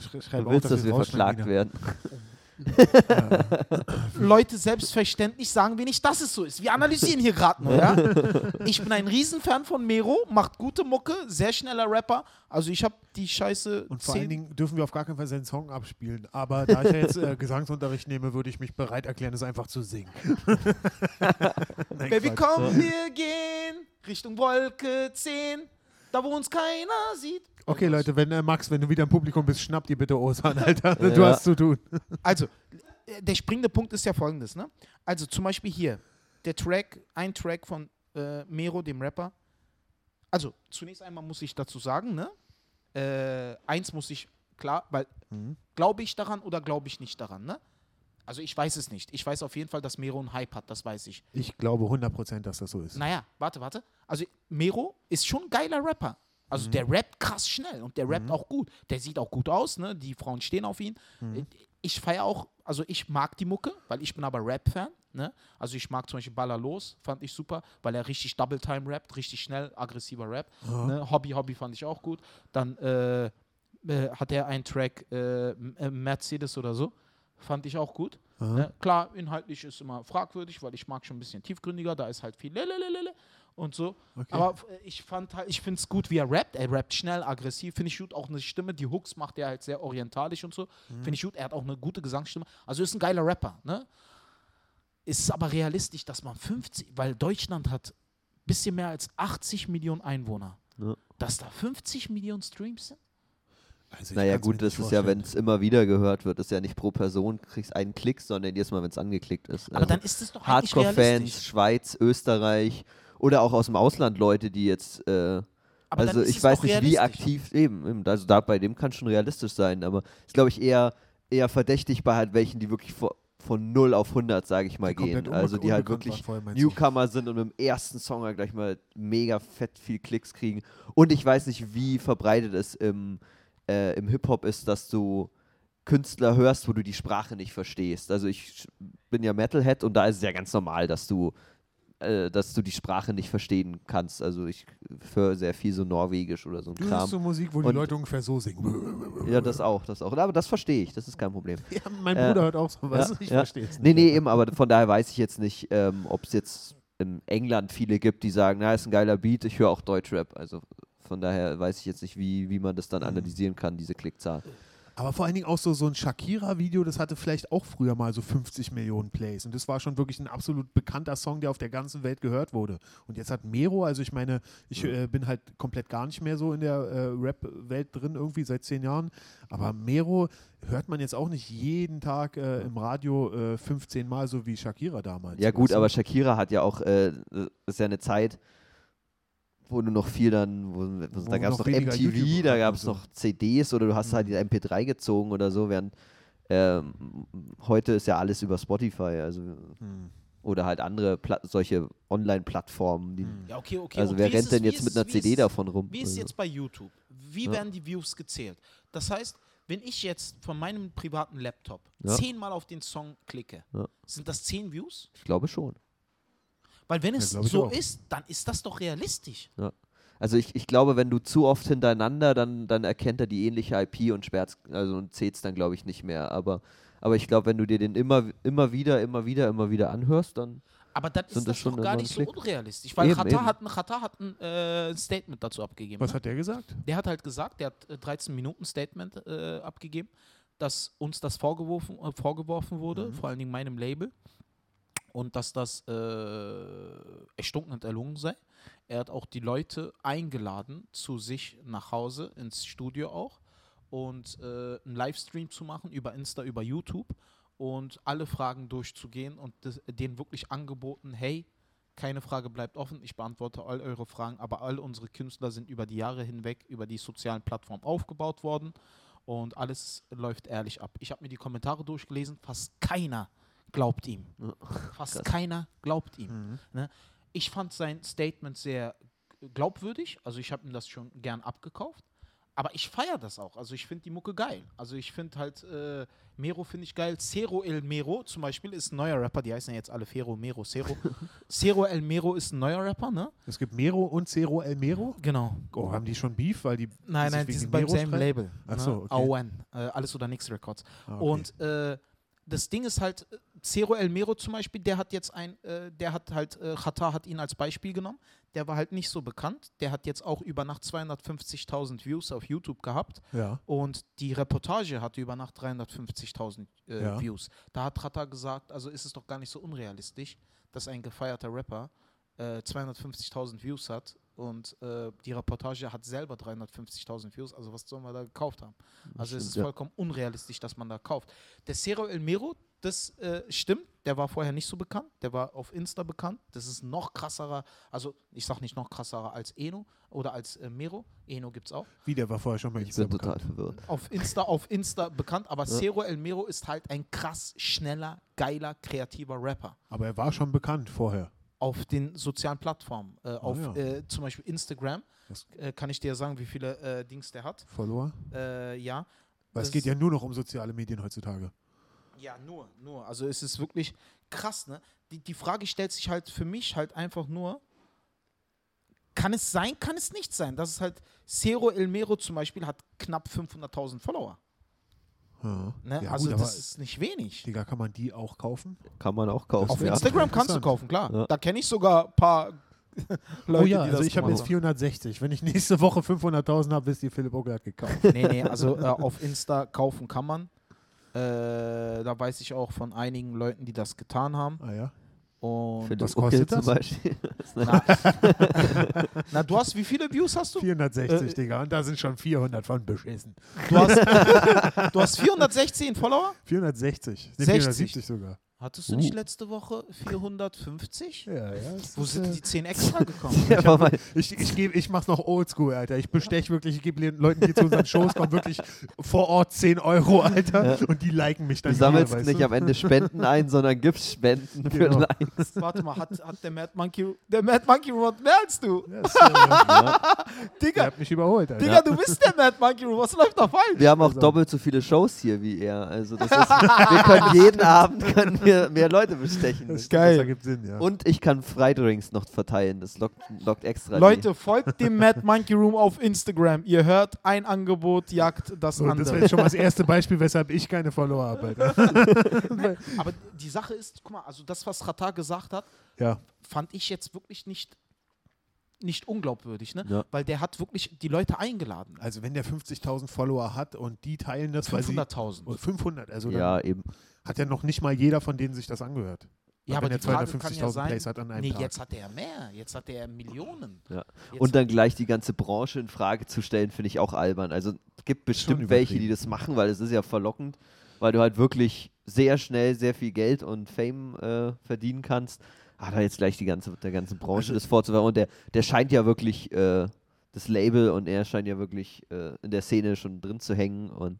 Sch- Du auch, willst, dass wir verklagt wieder. werden. Leute, selbstverständlich sagen wir nicht, dass es so ist. Wir analysieren hier gerade nur, ja? Ich bin ein Riesenfan von Mero, macht gute Mucke, sehr schneller Rapper. Also ich habe die Scheiße Und vor allen Dingen dürfen wir auf gar keinen Fall seinen Song abspielen. Aber da ich ja jetzt äh, Gesangsunterricht nehme, würde ich mich bereit erklären, es einfach zu singen. Nein, Baby, Quatsch. komm, wir gehen Richtung Wolke 10, da wo uns keiner sieht. Okay, Leute, wenn äh, Max, wenn du wieder im Publikum bist, schnapp dir bitte Osan, Alter. Du Ja. hast zu tun. Also, äh, der springende Punkt ist ja folgendes, ne? Also zum Beispiel hier, der Track, ein Track von äh, Mero, dem Rapper. Also, zunächst einmal muss ich dazu sagen, ne? Äh, eins muss ich, klar, weil glaube ich daran oder glaube ich nicht daran, ne? Also ich weiß es nicht. Ich weiß auf jeden Fall, dass Mero einen Hype hat, das weiß ich. Ich glaube 100%, dass das so ist. Naja, warte, warte. Also Mero ist schon ein geiler Rapper. Also der rappt krass schnell und der rappt auch gut. Der sieht auch gut aus, ne? Die Frauen stehen auf ihn. Ich feiere auch, also ich mag die Mucke, weil ich bin aber Rap-Fan. Ne? Also ich mag zum Beispiel Baller Los, fand ich super, weil er richtig Double-Time rappt, richtig schnell, aggressiver Rap. Ne? Hobby, Hobby fand ich auch gut. Dann äh, äh, hat er einen Track, äh, äh, Mercedes oder so, fand ich auch gut. Ne? Klar, inhaltlich ist immer fragwürdig, weil ich mag schon ein bisschen tiefgründiger, da ist halt viel Lelelelele und so. Okay. Aber äh, ich fand halt, ich finde es gut, wie er rappt. Er rappt schnell, aggressiv, finde ich gut. Auch eine Stimme, die Hooks macht er halt sehr orientalisch und so. Finde ich gut. Er hat auch eine gute Gesangsstimme. Also ist ein geiler Rapper, ne? Ist aber realistisch, dass man 50, weil Deutschland hat ein bisschen mehr als 80 Millionen Einwohner. Ja. Dass da 50 Millionen Streams sind? Also Naja, gut, das ist ja, wenn es immer wieder gehört wird, ist ja nicht pro Person, kriegst einen Klick, sondern jedes Mal, wenn es angeklickt ist. Aber Also dann ist es doch eigentlich Hardcore-Fans. Schweiz, Österreich oder auch aus dem Ausland Leute, die jetzt, äh, also ich weiß nicht, wie aktiv, eben, eben, also da bei dem kann schon realistisch sein, aber ist, glaube ich, eher, eher verdächtig bei halt welchen, die wirklich vor, von 0 auf 100, sage ich mal, Die gehen. Also die halt wirklich? Newcomer sind und mit dem ersten Song halt gleich mal mega fett viel Klicks kriegen. Und ich weiß nicht, wie verbreitet es im, äh, im Hip-Hop ist, dass du Künstler hörst, wo du die Sprache nicht verstehst. Also ich bin ja Metalhead und da ist es ja ganz normal, dass du äh, dass du die Sprache nicht verstehen kannst. Also ich höre sehr viel so Norwegisch oder so ein Du Kram. so Musik, wo die Und- Leute ungefähr so singen. Ja, das auch, das auch. Aber das verstehe ich, das ist kein Problem. Ja, mein Äh, Bruder hört auch so was. ja, ich ja. verstehe es Nee, nicht. nee, eben, aber von daher weiß ich jetzt nicht, ähm, ob es jetzt in England viele gibt, die sagen, na, ist ein geiler Beat, ich höre auch Deutschrap. Also von daher weiß ich jetzt nicht, wie, wie man das Mhm. dann analysieren kann, diese Klickzahl. Aber vor allen Dingen auch so, so ein Shakira-Video, das hatte vielleicht auch früher mal so 50 Millionen Plays. Und das war schon wirklich ein absolut bekannter Song, der auf der ganzen Welt gehört wurde. Und jetzt hat Mero, also ich meine, ich äh, bin halt komplett gar nicht mehr so in der äh, Rap-Welt drin, irgendwie seit zehn Jahren. Aber Mero hört man jetzt auch nicht jeden Tag äh, im Radio äh, 15 Mal, so wie Shakira damals. Ja gut, aber Shakira hat ja auch, äh, das ist ja eine Zeit, wo du noch viel dann, wo, wo, da Wo gab es noch noch MTV, da gab es noch CDs oder du hast halt die MP3 gezogen oder so, während ähm, heute ist ja alles über Spotify, also Hm. oder halt andere Pla solche Online-Plattformen, die Ja, okay, okay. Also und wer rennt es- denn jetzt ist- mit einer CD ist- davon rum? Wie ist Also, jetzt bei YouTube? Wie Ja. werden die Views gezählt? Das heißt, wenn ich jetzt von meinem privaten Laptop Ja. zehnmal auf den Song klicke, Ja. sind das zehn Views? ich glaube schon. Weil wenn Ja, es ich so ist, dann ist das doch realistisch. Also ich, ich glaube, wenn du zu oft hintereinander, dann, dann erkennt er die ähnliche IP und sperrt also und zählt es dann, glaube ich, nicht mehr. Aber, aber ich glaube, wenn du dir den immer, immer wieder, immer wieder, immer wieder anhörst, dann Aber dann Sind ist das das schon doch gar nicht so Klick? unrealistisch. Weil Eben, Qatar eben. hat, ein, Qatar hat ein äh, Statement dazu abgegeben. Was ne? hat der gesagt? Der hat halt gesagt, der hat äh, 13 Minuten Statement äh, abgegeben, dass uns das vorgeworfen, äh, vorgeworfen wurde, Mhm. vor allen Dingen meinem Label. Und dass das äh, erstunken und erlungen sei. Er hat auch die Leute eingeladen zu sich nach Hause, ins Studio auch, und äh, einen Livestream zu machen über Insta, über YouTube und alle Fragen durchzugehen und das, denen wirklich angeboten, hey, keine Frage bleibt offen, ich beantworte all eure Fragen, aber all unsere Künstler sind über die Jahre hinweg über die sozialen Plattformen aufgebaut worden und alles läuft ehrlich ab. Ich habe mir die Kommentare durchgelesen, fast keiner glaubt ihm. Fast Krass. keiner glaubt ihm. Mhm. Ne? Ich fand sein Statement sehr glaubwürdig, also ich habe ihm das schon gern abgekauft. Aber ich feiere das auch. Also ich finde die Mucke geil. Also ich finde halt, äh, Mero finde ich geil. Cero El Mero zum Beispiel ist ein neuer Rapper. Die heißen ja jetzt alle Fero, Mero, Cero. Cero El Mero ist ein neuer Rapper, ne? Es gibt Mero und Cero El Mero. Genau. Oh, haben die schon Beef, weil die Nein, nein, die sind beim selben streiten? Label. Ach ne? okay. AON. Äh, alles oder nix Records. Ah, okay. Und äh, das Ding ist halt, Cero El Mero zum Beispiel, der hat jetzt ein, äh, der hat halt, äh, Qatar hat ihn als Beispiel genommen. Der war halt nicht so bekannt. Der hat jetzt auch über Nacht 250.000 Views auf YouTube gehabt. ja. Und die Reportage hatte über Nacht 350.000 äh, Ja. Views. Da hat Qatar gesagt, also ist es doch gar nicht so unrealistisch, dass ein gefeierter Rapper äh, 250.000 Views hat und äh, die Reportage hat selber 350.000 Views. Also was sollen wir da gekauft haben? Also es stimmt, ist ja. vollkommen unrealistisch, dass man da kauft. Der Cero El Mero, das äh, stimmt, der war vorher nicht so bekannt, der war auf Insta bekannt. Das ist noch krasserer, also ich sag nicht noch krasserer als Eno oder als äh, Mero. Eno gibt es auch. Wie, der war vorher schon mal Ich Insta bin total bekannt. verwirrt. Auf Insta, auf Insta bekannt, aber Ja. Cero El Mero ist halt ein krass schneller, geiler, kreativer Rapper. Aber er war schon bekannt vorher. Auf den sozialen Plattformen, äh, auf ja. äh, zum Beispiel Instagram, äh, kann ich dir sagen, wie viele äh, Dings der hat. Follower. Äh, ja. Weil es geht ja nur noch um soziale Medien heutzutage. Ja, nur, nur. Also es ist wirklich krass, ne? Die, die Frage stellt sich halt für mich halt einfach nur, kann es sein, kann es nicht sein? Das ist halt, Cero El Mero zum Beispiel hat knapp 500.000 Follower. Ja. Ne? Ja, also gut, aber, das ist nicht wenig. Digga, kann man die auch kaufen? Kann man auch kaufen. Auf ja. Instagram kannst du kaufen, klar. Ja. Da kenne ich sogar ein paar Leute, oh ja, die also das ich habe jetzt 460. Wenn ich nächste Woche 500.000 habe, wisst ihr, Philipp Ogler hat gekauft. Nee, nee, also äh, auf Insta kaufen kann man. Äh, da weiß ich auch von einigen Leuten, die das getan haben. Ah ja. Und Für Was das kostet zum das? Beispiel. na, na, du hast, wie viele Views hast du? 460, Äh, Digga. Und da sind schon 400 von beschissen. Du hast, du hast 416 Follower? 460. Nee, 60. 470 sogar. Hattest du Uh. nicht letzte Woche 450? Ja, ja. Wo sind äh, die 10 extra gekommen? Ja, aber mal- Ich, ich, geb, ich mach's noch oldschool, Alter. Ich bestech wirklich, ich gebe den Leuten, die zu unseren Shows kommen, wirklich vor Ort 10 Euro, Alter. Ja. Und die liken mich dann Du sammelst hier, nicht du? am Ende Spenden ein, sondern gibst Spenden für Genau. Likes. Warte mal, hat, hat der Mad Monkey, der Mad Monkey Room hat mehr als du? Ja, ist, äh, der Digga, hat mich überholt, Alter. Digga, du bist der Mad Monkey Room. Was läuft da falsch? Wir haben auch Also- doppelt so viele Shows hier wie er. Also das ist, wir können jeden Abend können wir mehr Leute bestechen. Das, geil. Das ergibt Sinn, ja. Und ich kann Freidrinks noch verteilen. Das lockt, lockt extra. Leute, folgt dem Mad Monkey Room auf Instagram. Ihr hört, ein Angebot jagt das so, das andere. wäre jetzt schon mal das erste Beispiel, weshalb ich keine Follower habe. Aber die Sache ist, guck mal, also das, was Ratar gesagt hat, Ja. fand ich jetzt wirklich nicht, nicht unglaubwürdig, ne? Ja. Weil der hat wirklich die Leute eingeladen. Also wenn der 50.000 Follower hat und die teilen das, weil sie... 500.000. Oh, 500, also Die, ja, dann eben. Hat ja noch nicht mal jeder von denen sich das angehört. Ja, wenn aber er die kann ja 250.000 sein, Plays hat an einem nee, Tag. jetzt hat er mehr. Jetzt hat er Millionen. Ja. Und dann gleich die ganze Branche in Frage zu stellen, finde ich auch albern. Also es gibt bestimmt welche, die das machen, weil es ist ja verlockend, weil du halt wirklich sehr schnell sehr viel Geld und Fame äh, verdienen kannst. Ah, da jetzt gleich die ganze, der ganzen Branche Also- das vorzuwerfen. Und der, der scheint ja wirklich äh, das Label und er scheint ja wirklich äh, in der Szene schon drin zu hängen und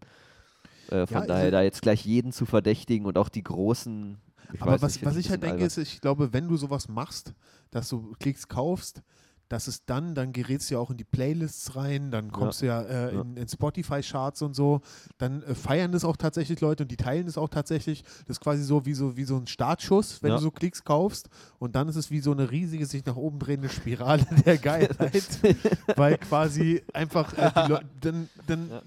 äh, von Ja, daher also- da jetzt gleich jeden zu verdächtigen und auch die großen. Aber was, nicht, was ich halt denke, albern. ist, ich glaube, wenn du sowas machst, dass du Klicks kaufst, dass es dann, dann gerätst du ja auch in die Playlists rein, dann kommst du ja, äh, Ja. in, in Spotify-Charts und so, dann äh, feiern das auch tatsächlich Leute und die teilen das auch tatsächlich. Das ist quasi so wie so, wie so ein Startschuss, wenn Ja. du so Klicks kaufst und dann ist es wie so eine riesige, sich nach oben drehende Spirale der Geilheit, weil quasi einfach äh, die Leute, dann, dann Ja.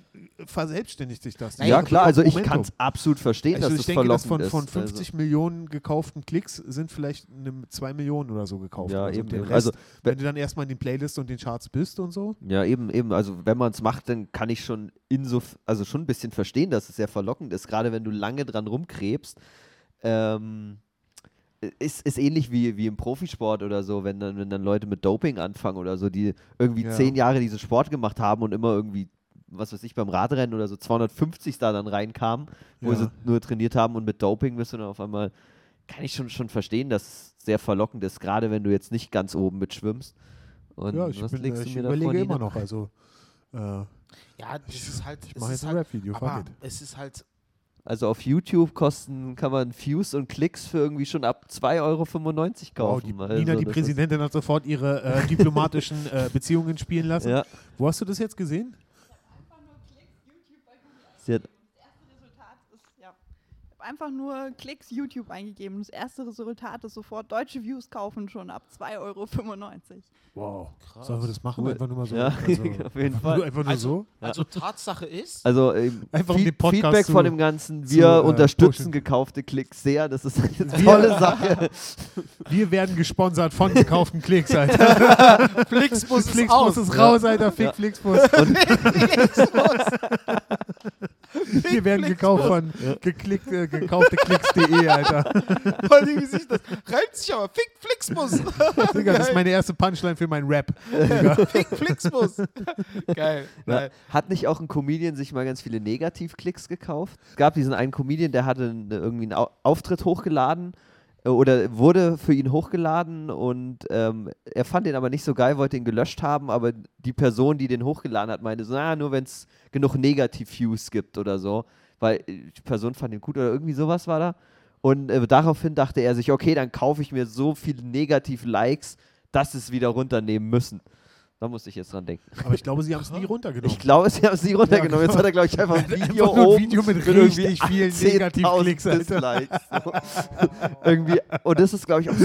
Verselbstständigt sich das. Ja, klar, ist also ich kann es absolut verstehen, Also dass ich das denke, dass verlockend von, von ist. also 50 Millionen gekauften Klicks sind vielleicht eine 2 Millionen oder so gekauft. Ja, also eben, Den eben. Rest, Also, wenn du dann erstmal in den Playlists und den Charts bist und so. Ja, eben, eben. Also wenn man es macht, dann kann ich schon insof also schon ein bisschen verstehen, dass es sehr verlockend ist, gerade wenn du lange dran rumkrebst. Ähm, ist, ist ähnlich wie, wie im Profisport oder so, wenn dann, wenn dann Leute mit Doping anfangen oder so, die irgendwie Ja. zehn Jahre diesen Sport gemacht haben und immer irgendwie, was weiß ich, beim Radrennen oder so 250 da dann reinkamen, wo Ja. sie nur trainiert haben und mit Doping bist du dann auf einmal, kann ich schon, schon verstehen, dass es sehr verlockend ist, gerade wenn du jetzt nicht ganz oben mitschwimmst. Und Ja, ich, was bin, legst du ich mir da überlege immer noch. Also, äh, Ja, das ich, ist halt. ich es mache ist jetzt ein halt Rap-Video. aber Fuck it. es ist halt. Also auf YouTube kosten, kann man Views und Klicks für irgendwie schon ab 2,95 Euro Wow, kaufen. die, also Nina, die Präsidentin, hat sofort ihre äh, diplomatischen äh, Beziehungen spielen lassen. Ja, Wo hast du das jetzt gesehen? einfach nur Klicks, YouTube bei Google. Sie hat, Das erste Resultat ist, ja. Ich habe einfach nur Klicks YouTube eingegeben. Das erste Resultat ist sofort deutsche Views kaufen schon ab 2,95 Euro. Wow. Krass. Sollen wir das machen? Cool. Einfach nur mal so. Ja, also, auf jeden einfach Fall. Nur, einfach nur Also, so. also Tatsache ist. also ähm, Einfach um Feed- Podcast Feedback zu- von dem Ganzen. zu, Wir äh, unterstützen pushen. gekaufte Klicks sehr. Das ist eine Wir- tolle Sache. Wir werden gesponsert von gekauften Klicks, Alter. Flixbus ist Flixbus aus. ist raus, Alter. Fick Ja. Flixbus. Wir werden gekauft von geklickt, äh, gekaufte Klicks.de, Alter. Vor allem, wie sich das reimt sich aber. Fick Flixbus. Digga, das ist meine erste Punchline für meinen Rap. Fick Flixbus. Geil. Geil. Hat nicht auch ein Comedian sich mal ganz viele Negativklicks gekauft? Es gab diesen einen Comedian, der hatte irgendwie einen Au Auftritt hochgeladen oder wurde für ihn hochgeladen und ähm, er fand den aber nicht so geil, wollte ihn gelöscht haben, aber die Person, die den hochgeladen hat, meinte so, na, nur wenn es genug Negativ-Views gibt oder so, weil äh, die Person fand ihn gut oder irgendwie sowas war da. Und äh, daraufhin dachte er sich, okay, dann kaufe ich mir so viele Negativ-Likes, dass es wieder runternehmen müssen. Da musste ich jetzt dran denken. Aber ich glaube, sie haben es nie runtergenommen. Ich glaube, sie haben es nie runtergenommen. Ja, Jetzt hat er, glaube ich, einfach ein Einfach Video nur ein Video mit irgendwie richtig vielen 10.000 Negativklicks. Dislikes. So. irgendwie, und das ist, glaube ich, auch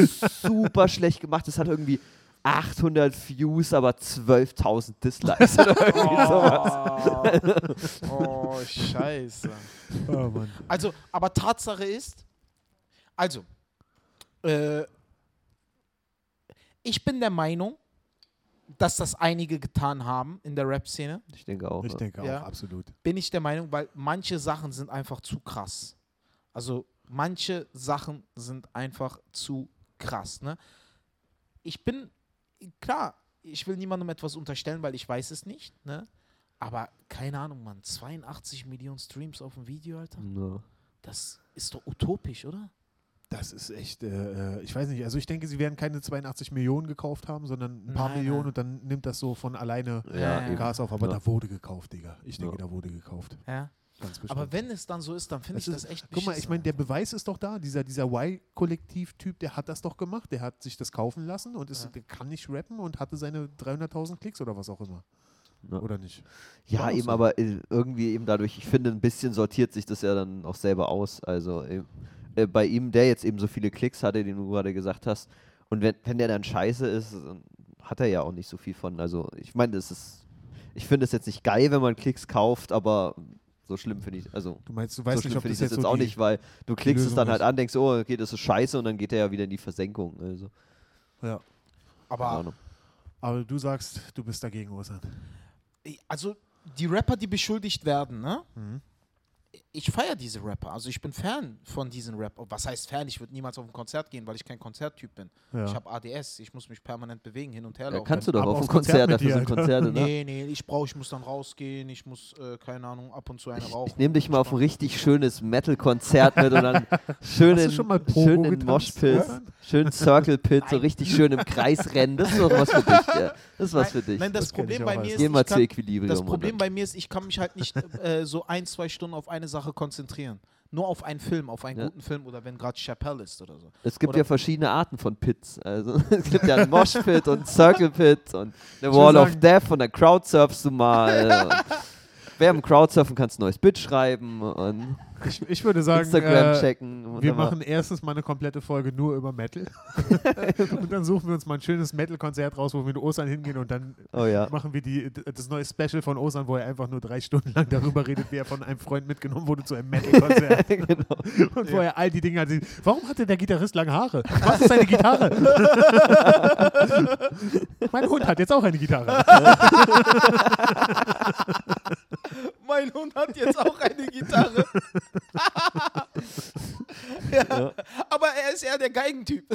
super schlecht gemacht. Das hat irgendwie 800 Views, aber 12.000 Dislikes oder irgendwie sowas. Oh, oh, scheiße. Oh. Also, aber Tatsache ist, also, äh, ich bin der Meinung, dass das einige getan haben in der Rap-Szene. Ich denke auch. Ich ja. denke auch, Ja. absolut. Bin ich der Meinung, weil manche Sachen sind einfach zu krass. Also, manche Sachen sind einfach zu krass. Ne? Ich bin, klar, ich will niemandem etwas unterstellen, weil ich weiß es nicht. Ne? Aber keine Ahnung, Mann, 82 Millionen Streams auf dem Video, Alter. No. Das ist doch utopisch, oder? Das ist echt, äh, äh, ich weiß nicht, also ich denke, sie werden keine 82 Millionen gekauft haben, sondern ein paar Nein, Millionen nein. und dann nimmt das so von alleine Ja, eben. Gas auf. Aber Ja. da wurde gekauft, Digga. Ich denke, Ja. da wurde gekauft. Ja. Aber wenn es dann so ist, dann finde ich das echt Guck mal, ich meine, der. Beweis ist doch da. Dieser, dieser Y-Kollektiv-Typ, der hat das doch gemacht. Der hat sich das kaufen lassen und ist, Ja. der kann nicht rappen und hatte seine 300.000 Klicks oder was auch immer. Ja. Oder nicht? Ja, War eben, so. aber äh, irgendwie eben dadurch, ich finde, ein bisschen sortiert sich das ja dann auch selber aus. Also äh, äh, bei ihm, der jetzt eben so viele Klicks hatte, den du gerade gesagt hast, und wenn, wenn der dann scheiße ist, dann hat er ja auch nicht so viel von. Also ich meine, das ist, ich finde es jetzt nicht geil, wenn man Klicks kauft, aber so schlimm finde ich, also Du meinst, du so weißt schlimm nicht, ob finde das ich das jetzt jetzt so auch nicht, weil du klickst es dann halt ist. an, denkst, oh, okay, das ist scheiße und dann geht er ja wieder in die Versenkung. Also, Ja. Aber. Aber du sagst, du bist dagegen, Osan. also die Rapper, die beschuldigt werden, ne? Mhm. Ich feiere diese Rapper. Also ich bin Fan von diesen Rappern. Was heißt Fan? Ich würde niemals auf ein Konzert gehen, weil ich kein Konzerttyp bin. Ja. Ich habe ADS. Ich muss mich permanent bewegen, hin und her Ja, laufen. kannst du doch aber auf ein Konzert, Konzert dafür sind. Konzerte, ne? Nee, nee, ich brauche, ich muss dann rausgehen, ich muss, äh, keine Ahnung, ab und zu eine rauchen. Ich nehme dich mal auf ein richtig schönes Metal-Konzert mit und dann schön Hast du in, schon mal Pogo schön in getanzt, Moshpit, Osan? schön Circle Pit, so richtig schön im Kreis rennen. Das ist doch was für dich. Ja. Das ist was für dich. Nein, das, Das ich Problem bei mir ist, Geh mal ich zu kann, Equilibrium. das Problem bei mir ist, ich kann mich halt nicht äh, so ein, zwei Stunden auf eine Sache konzentrieren. Nur auf einen Film, auf einen Ja. guten Film oder wenn gerade Chappelle ist oder so. Es gibt oder- ja verschiedene Arten von Pits. Also es gibt ja einen Moshpit und einen Circle Pit und eine Wall of Death und dann crowdsurfst du mal. wer im Crowdsurfen kannst ein neues Bit schreiben und Ich, ich würde sagen, Instagram äh, checken. Wir wunderbar. machen erstens mal eine komplette Folge nur über Metal. und dann suchen wir uns mal ein schönes Metal-Konzert raus, wo wir mit Ostern hingehen und dann Oh ja. machen wir die, das neue Special von Ostern, wo er einfach nur drei Stunden lang darüber redet, wie er von einem Freund mitgenommen wurde zu einem Metal-Konzert. genau. und wo er all die Dinge hat. Warum hatte der Gitarrist lange Haare? Was ist seine Gitarre? mein Hund hat jetzt auch eine Gitarre. Mein Hund hat jetzt auch eine Gitarre. Ja. Aber er ist eher der Geigentyp.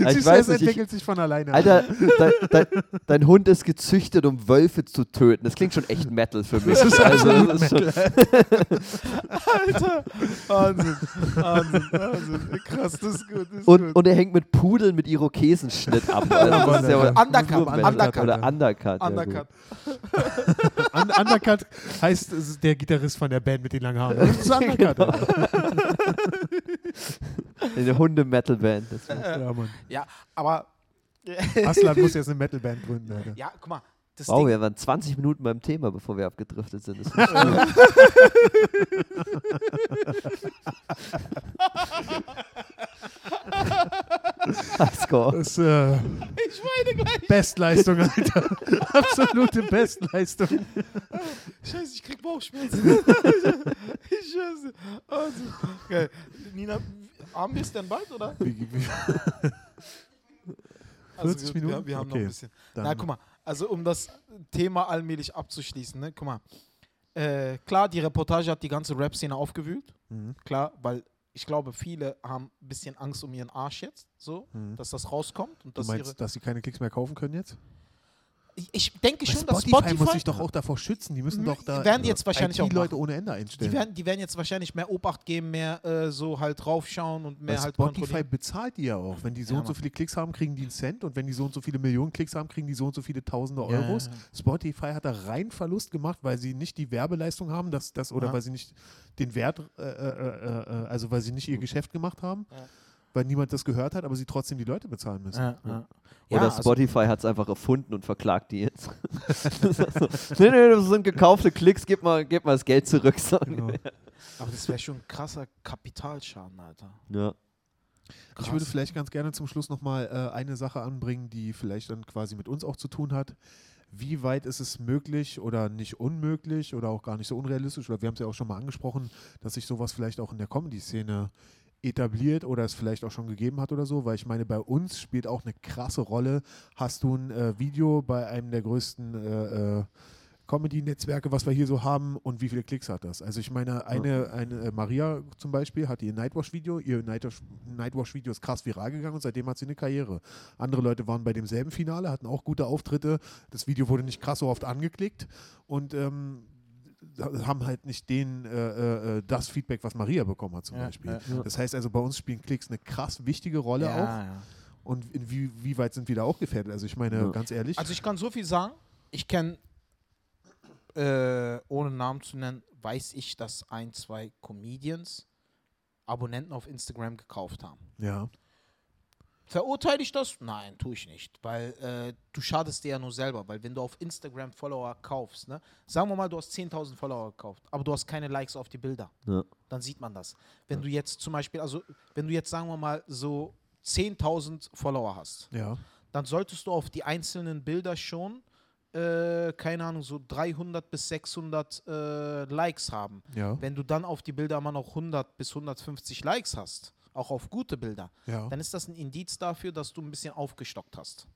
Ich Siehst weiß es nicht, ich, entwickelt sich von alleine. Alter, dein, dein, dein Hund ist gezüchtet, um Wölfe zu töten. Das klingt schon echt Metal für mich. Das ist also, das ist schon, Alter. Wahnsinn. Wahnsinn. Wahnsinn. Krass, das ist gut. Das ist und, gut. und er hängt mit Pudeln mit Irokesenschnitt ab. Ja, das ist ja. Undercut. Undercut. Oder Undercut. ja, Undercut. Un Undercut heißt ist der Gitarrist von der Band mit den langen Haaren. Das ist Undercut. Genau. Eine Hunde-Metal-Band. das war- Ja, Mann. Ja, aber. Aslan muss jetzt eine Metalband gründen, Alter. Ja, guck mal. Das Wow, Ding, wir waren 20 Minuten beim Thema, bevor wir abgedriftet sind. Highscore. Das äh, ich weine gleich. Bestleistung, Alter. Absolute Bestleistung. Scheiße, ich krieg Bauchschmerzen. ich scheiße. Also, geil. Nina, haben wir es denn bald, oder? Wie, wie, 40 wir- Minuten? Wir, wir haben noch Okay. ein bisschen. dann, Na, guck mal, also um das Thema allmählich abzuschließen, ne? guck mal. Äh, klar, die Reportage hat die ganze Rap-Szene aufgewühlt. Mhm. Klar, weil ich glaube, viele haben ein bisschen Angst um ihren Arsch jetzt, so, Mhm. dass das rauskommt. Und Du dass ihre, meinst, dass sie keine Klicks mehr kaufen können jetzt? Ich, denke Weil schon, dass Spotify, Spotify muss sich doch auch davor schützen. Die müssen doch da werden die jetzt wahrscheinlich auch IT-Leute ohne Ende einstellen. Die werden, die werden jetzt wahrscheinlich mehr Obacht geben, mehr äh, so halt draufschauen und mehr Weil halt Spotify kontrollieren. bezahlt die ja auch. Wenn die so Ja, und so viele Klicks haben, kriegen die einen Cent. Und wenn die so und so viele Millionen Klicks haben, kriegen die so und so viele Tausende Ja, Euros. ja. Spotify hat da rein Verlust gemacht, weil sie nicht die Werbeleistung haben, dass das oder weil sie nicht den Wert, äh, äh, äh, äh, also weil sie nicht ihr Geschäft gemacht haben. Weil niemand das gehört hat, aber sie trotzdem die Leute bezahlen müssen. Ja, ja. Oder Ja, also- Spotify hat es einfach erfunden und verklagt die jetzt. Nee, nee, das sind gekaufte Klicks, gib mal, gib mal das Geld zurück. So. Genau. Aber das wäre schon ein krasser Kapitalschaden, Alter. Ja. Ich würde vielleicht ganz gerne zum Schluss nochmal äh, eine Sache anbringen, die vielleicht dann quasi mit uns auch zu tun hat. Wie weit ist es möglich oder nicht unmöglich oder auch gar nicht so unrealistisch, oder wir haben es ja auch schon mal angesprochen, dass sich sowas vielleicht auch in der Comedy-Szene etabliert oder es vielleicht auch schon gegeben hat oder so, weil ich meine, bei uns spielt auch eine krasse Rolle. Hast du ein äh, Video bei einem der größten äh, äh, Comedy-Netzwerke, was wir hier so haben und wie viele Klicks hat das? Also ich meine, eine, eine äh, Maria zum Beispiel hat ihr Nightwash-Video, ihr Nightwash- Nightwash-Video ist krass viral gegangen und seitdem hat sie eine Karriere. Andere Leute waren bei demselben Finale, hatten auch gute Auftritte. Das Video wurde nicht krass so oft angeklickt und ähm, haben halt nicht den, äh, äh, das Feedback, was Maria bekommen hat zum Ja, Beispiel. ja. Das heißt also, bei uns spielen Klicks eine krass wichtige Rolle auch. ja. Und inwieweit sind wir da auch gefährdet? Also ich meine, Ja. ganz ehrlich, Also ich kann so viel sagen. Ich kenne, äh, ohne Namen zu nennen, weiß ich, dass ein, zwei Comedians Abonnenten auf Instagram gekauft haben. ja, Verurteile ich das? Nein, tue ich nicht. Weil äh, du schadest dir ja nur selber. Weil wenn du auf Instagram Follower kaufst, ne, sagen wir mal, du hast 10.000 Follower gekauft, aber du hast keine Likes auf die Bilder, Ja. dann sieht man das. Wenn du jetzt zum Beispiel, also wenn du jetzt sagen wir mal so 10.000 Follower hast, ja, dann solltest du auf die einzelnen Bilder schon, äh, keine Ahnung, so 300 bis 600 äh, Likes haben. ja, Wenn du dann auf die Bilder immer noch 100 bis 150 Likes hast, auch auf gute Bilder, ja. dann ist das ein Indiz dafür, dass du ein bisschen aufgestockt hast.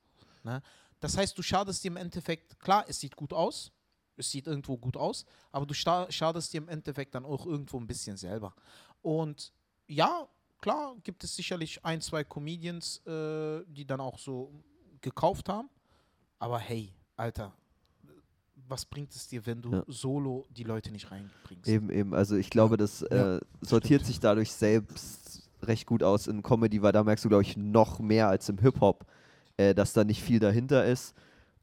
Ne? Das heißt, du schadest dir im Endeffekt, klar, es sieht gut aus, es sieht irgendwo gut aus, aber du schadest dir im Endeffekt dann auch irgendwo ein bisschen selber. Und ja, klar, gibt es sicherlich ein, zwei Comedians, äh, die dann auch so gekauft haben, aber hey, Alter, was bringt es dir, wenn du Ja. solo die Leute nicht reinbringst? Eben, eben. Also ich glaube, das Ja, äh, sortiert sich dadurch selbst recht gut aus in Comedy, weil da merkst du, glaube ich, noch mehr als im Hip-Hop, äh, dass da nicht viel dahinter ist.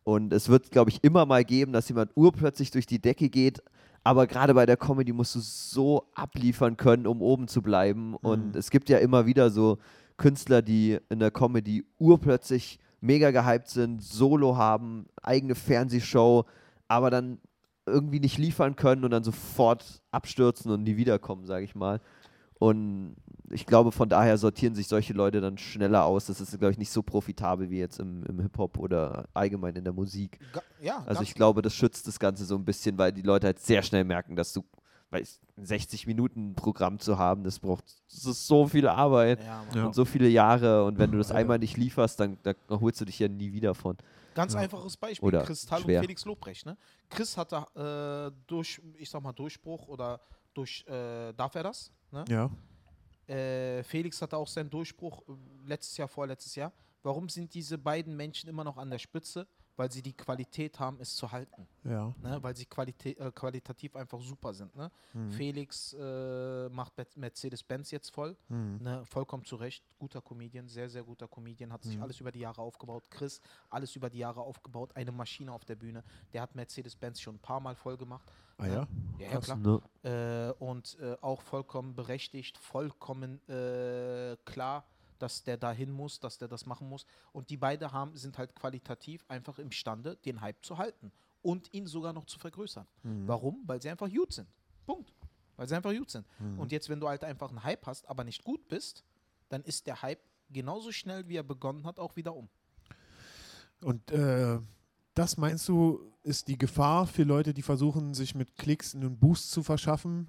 Und es wird, glaube ich, immer mal geben, dass jemand urplötzlich durch die Decke geht. Aber gerade bei der Comedy musst du so abliefern können, um oben zu bleiben. Und es gibt ja immer wieder so Künstler, die in der Comedy urplötzlich mega gehypt sind, Solo haben, eigene Fernsehshow, aber dann irgendwie nicht liefern können und dann sofort abstürzen und nie wiederkommen, sage ich mal. Und ich glaube, von daher sortieren sich solche Leute dann schneller aus. Das ist, glaube ich, nicht so profitabel wie jetzt im, im Hip-Hop oder allgemein in der Musik. Ga- ja, Also ich glaube, das schützt das Ganze so ein bisschen, weil die Leute halt sehr schnell merken, dass du, weil es- ein 60-Minuten-Programm zu haben, das braucht das ist so viel Arbeit Ja. Ja. und so viele Jahre. Und wenn du das einmal nicht lieferst, dann, dann holst du dich ja nie wieder von. Ganz Ja. einfaches Beispiel, Oder Kristall schwer. und Felix Lobrecht. Ne? Chris hatte äh, durch, ich sag mal, Durchbruch oder durch, äh, darf er das? Ne? ja. Äh, Felix hatte auch seinen Durchbruch äh, letztes Jahr, vorletztes Jahr. Warum sind diese beiden Menschen immer noch an der Spitze? Weil sie die Qualität haben, es zu halten. Ja. Ne? Weil sie qualitä äh, qualitativ einfach super sind. Ne? Mhm. Felix äh, macht Mer- Mercedes-Benz jetzt voll. Mhm. Ne? Vollkommen zu Recht. Guter Comedian, sehr, sehr guter Comedian. Hat sich Mhm. alles über die Jahre aufgebaut. Chris, alles über die Jahre aufgebaut. Eine Maschine auf der Bühne. Der hat Mercedes-Benz schon ein paar Mal voll gemacht. Ah ja? Ja, ja Krass. klar. Ne? Äh, und äh, auch vollkommen berechtigt, vollkommen äh, klar, dass der dahin muss, dass der das machen muss. Und die beiden haben, sind halt qualitativ einfach imstande, den Hype zu halten und ihn sogar noch zu vergrößern. Mhm. Warum? Weil sie einfach gut sind. Punkt. Weil sie einfach gut sind. Mhm. Und jetzt, wenn du halt einfach einen Hype hast, aber nicht gut bist, dann ist der Hype genauso schnell, wie er begonnen hat, auch wieder um. Und äh, das meinst du, ist die Gefahr für Leute, die versuchen, sich mit Klicks einen Boost zu verschaffen,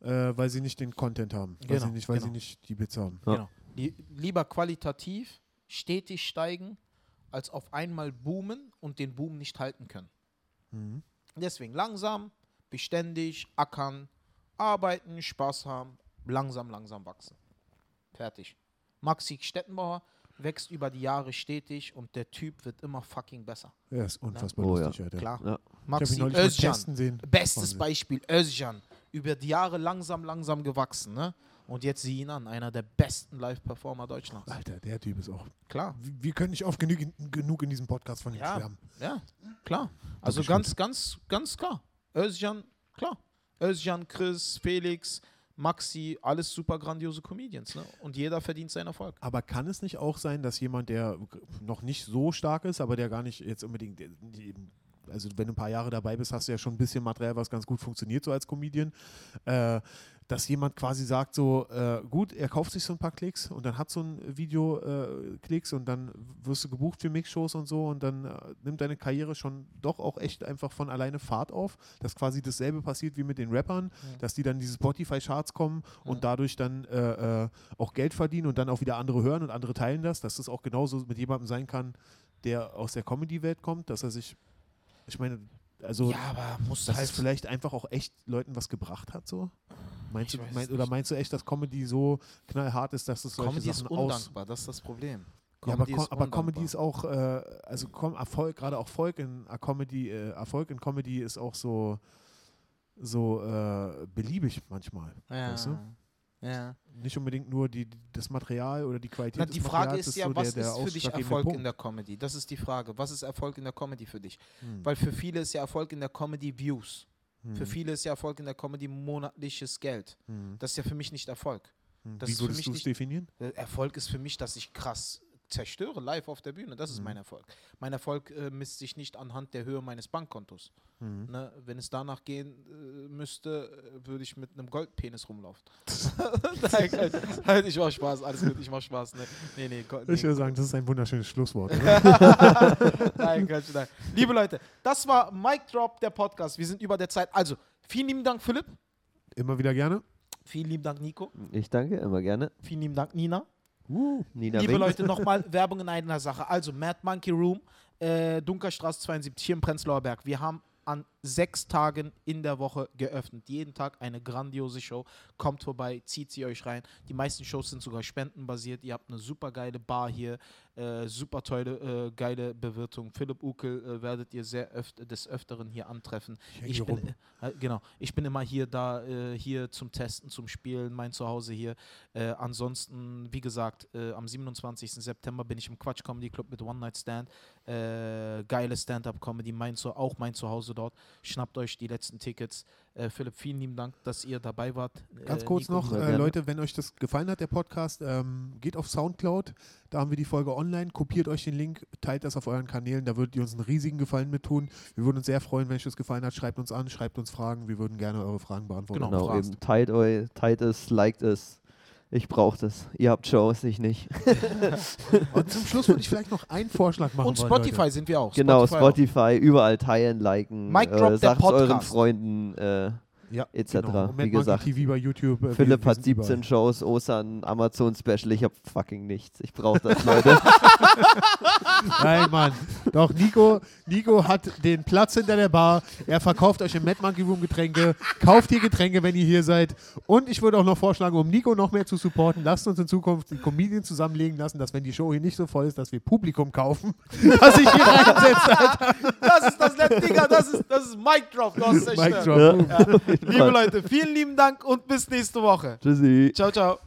äh, weil sie nicht den Content haben, weil, Genau, sie, nicht, weil sie genau. nicht die Bits haben. Ja. Genau. Lie lieber qualitativ stetig steigen, als auf einmal boomen und den Boom nicht halten können. Mhm. Deswegen langsam, beständig, ackern, arbeiten, Spaß haben, langsam, langsam wachsen. Fertig. Maxi Stettenbauer wächst über die Jahre stetig und der Typ wird immer fucking besser. Ja, ist unfassbar Oh ja. lustig, Alter. Klar. Ja. Maxi Özcan, bestes Wahnsinn. Beispiel, Özcan. Über die Jahre langsam, langsam gewachsen. Ne? Und jetzt sieh ihn an, einer der besten Live-Performer Deutschlands. Alter, der Typ ist auch. Klar. Wir können nicht oft genug, genug in diesem Podcast von ihm Ja. schwärmen. Ja, klar. Also ganz, ganz, ganz klar. Özcan, klar. Özcan, Chris, Felix, Maxi, alles super grandiose Comedians. Ne? Und jeder verdient seinen Erfolg. Aber kann es nicht auch sein, dass jemand, der noch nicht so stark ist, aber der gar nicht jetzt unbedingt, also wenn du ein paar Jahre dabei bist, hast du ja schon ein bisschen Material, was ganz gut funktioniert, so als Comedian, äh, dass jemand quasi sagt so, äh, gut, er kauft sich so ein paar Klicks und dann hat so ein Video äh, Klicks und dann wirst du gebucht für Mixshows und so und dann äh, nimmt deine Karriere schon doch auch echt einfach von alleine Fahrt auf, dass quasi dasselbe passiert wie mit den Rappern, dass die dann diese Spotify-Charts kommen und dadurch dann äh, äh, auch Geld verdienen und dann auch wieder andere hören und andere teilen das, dass das auch genauso mit jemandem sein kann, der aus der Comedy-Welt kommt, dass er sich, ich meine, also ja, aber muss dass halt vielleicht einfach auch echt Leuten was gebracht hat, so? Meinst Ich du, mein, oder meinst du echt, dass Comedy so knallhart ist, dass es solche Comedy ist Sachen aus... undankbar, das ist das Problem. Ja, aber, Comedy Co ist aber Comedy ist auch, äh, also Com Erfolg, gerade auch Erfolg in äh, Comedy, äh, Erfolg in Comedy ist auch so, so äh, beliebig manchmal. Ja. weißt du? Ja. Nicht unbedingt nur die, das Material oder die Qualität Na, die Frage Materials ist ja, so was der, der ist für dich Erfolg Punkt. in der Comedy? Das ist die Frage. Was ist Erfolg in der Comedy für dich? Hm. Weil für viele ist ja Erfolg in der Comedy Views. Hm. Für viele ist ja Erfolg in der Comedy monatliches Geld. Hm. Das ist ja für mich nicht Erfolg. Hm. das Wie ist würdest du es definieren? Äh, Erfolg ist für mich, dass ich krass zerstöre live auf der Bühne. Das ist Mhm. mein Erfolg. Mein Erfolg äh, misst sich nicht anhand der Höhe meines Bankkontos. Hm. Ne? Wenn es danach gehen äh, müsste, äh, würde ich mit einem Goldpenis rumlaufen. Nein, Quatsch. halt, ich mach Spaß, alles gut, ich mach Spaß. Ne? Nee, nee, Go- nee. Ich würde sagen, das ist ein wunderschönes Schlusswort. Nein, Quatsch, nein. Liebe Leute, das war Mic Drop, der Podcast. Wir sind über der Zeit. Also, vielen lieben Dank, Philipp. Immer wieder gerne. Vielen lieben Dank, Nico. Ich danke, immer gerne. Vielen lieben Dank, Nina. Nina Liebe. Leute, nochmal Werbung in einer Sache. Also, Mad Monkey Room, äh, Dunkerstraße 72 hier im Prenzlauer Berg. Wir haben an sechs Tagen in der Woche geöffnet. Jeden Tag eine grandiose Show. Kommt vorbei, zieht sie euch rein. Die meisten Shows sind sogar spendenbasiert. Ihr habt eine super geile Bar hier, äh, super tolle, äh, geile Bewirtung. Philipp Ukel äh, werdet ihr sehr öft des Öfteren hier antreffen. Ich Ich bin, rum. äh, genau, ich bin immer hier da, äh, hier zum Testen, zum Spielen, mein Zuhause hier. Äh, ansonsten, wie gesagt, äh, am 27. September bin ich im Quatsch Comedy Club mit One Night Stand. Äh, geile Stand-Up-Comedy, mein, auch mein Zuhause dort. Schnappt euch die letzten Tickets. Äh, Philipp, vielen lieben Dank, dass ihr dabei wart. Ganz Äh, kurz Nico, noch, äh. Leute, wenn euch das gefallen hat, der Podcast, ähm, geht auf Soundcloud, da haben wir die Folge online, kopiert euch den Link, teilt das auf euren Kanälen, da würdet ihr uns einen riesigen Gefallen mit tun. Wir würden uns sehr freuen, wenn euch das gefallen hat, schreibt uns an, schreibt uns Fragen, wir würden gerne eure Fragen beantworten. Genau. Genau, teilt, eu, teilt es, liked es. Ich brauche das. Ihr habt Shows, ich nicht. Und zum Schluss würde ich vielleicht noch einen Vorschlag machen Und wollen, Spotify Leute. sind wir auch. genau, auch. Spotify, überall teilen, liken. Mic Drop, äh, der sagt's euren. Freunden. Äh, Ja, etc. Genau. Wie gesagt, TV bei YouTube. äh, Philipp hat sind überall. 17 Shows, Osan, Amazon Special. Ich hab fucking nichts. Ich brauche das, Leute. Nein, Mann. Doch, Nico, Nico hat den Platz hinter der Bar. Er verkauft euch im Mad Monkey Room Getränke. Kauft ihr Getränke, wenn ihr hier seid. Und ich würde auch noch vorschlagen, um Nico noch mehr zu supporten, lasst uns in Zukunft die Comedians zusammenlegen lassen, dass wenn die Show hier nicht so voll ist, dass wir Publikum kaufen, dass ich hier reinsetze. Alter. Das ist das letzte, Digga, das ist, das ist Mic Drop. Du hast Mic zerstört. drop. Ja. Liebe Leute, vielen lieben Dank und bis nächste Woche. Tschüssi. Ciao, ciao.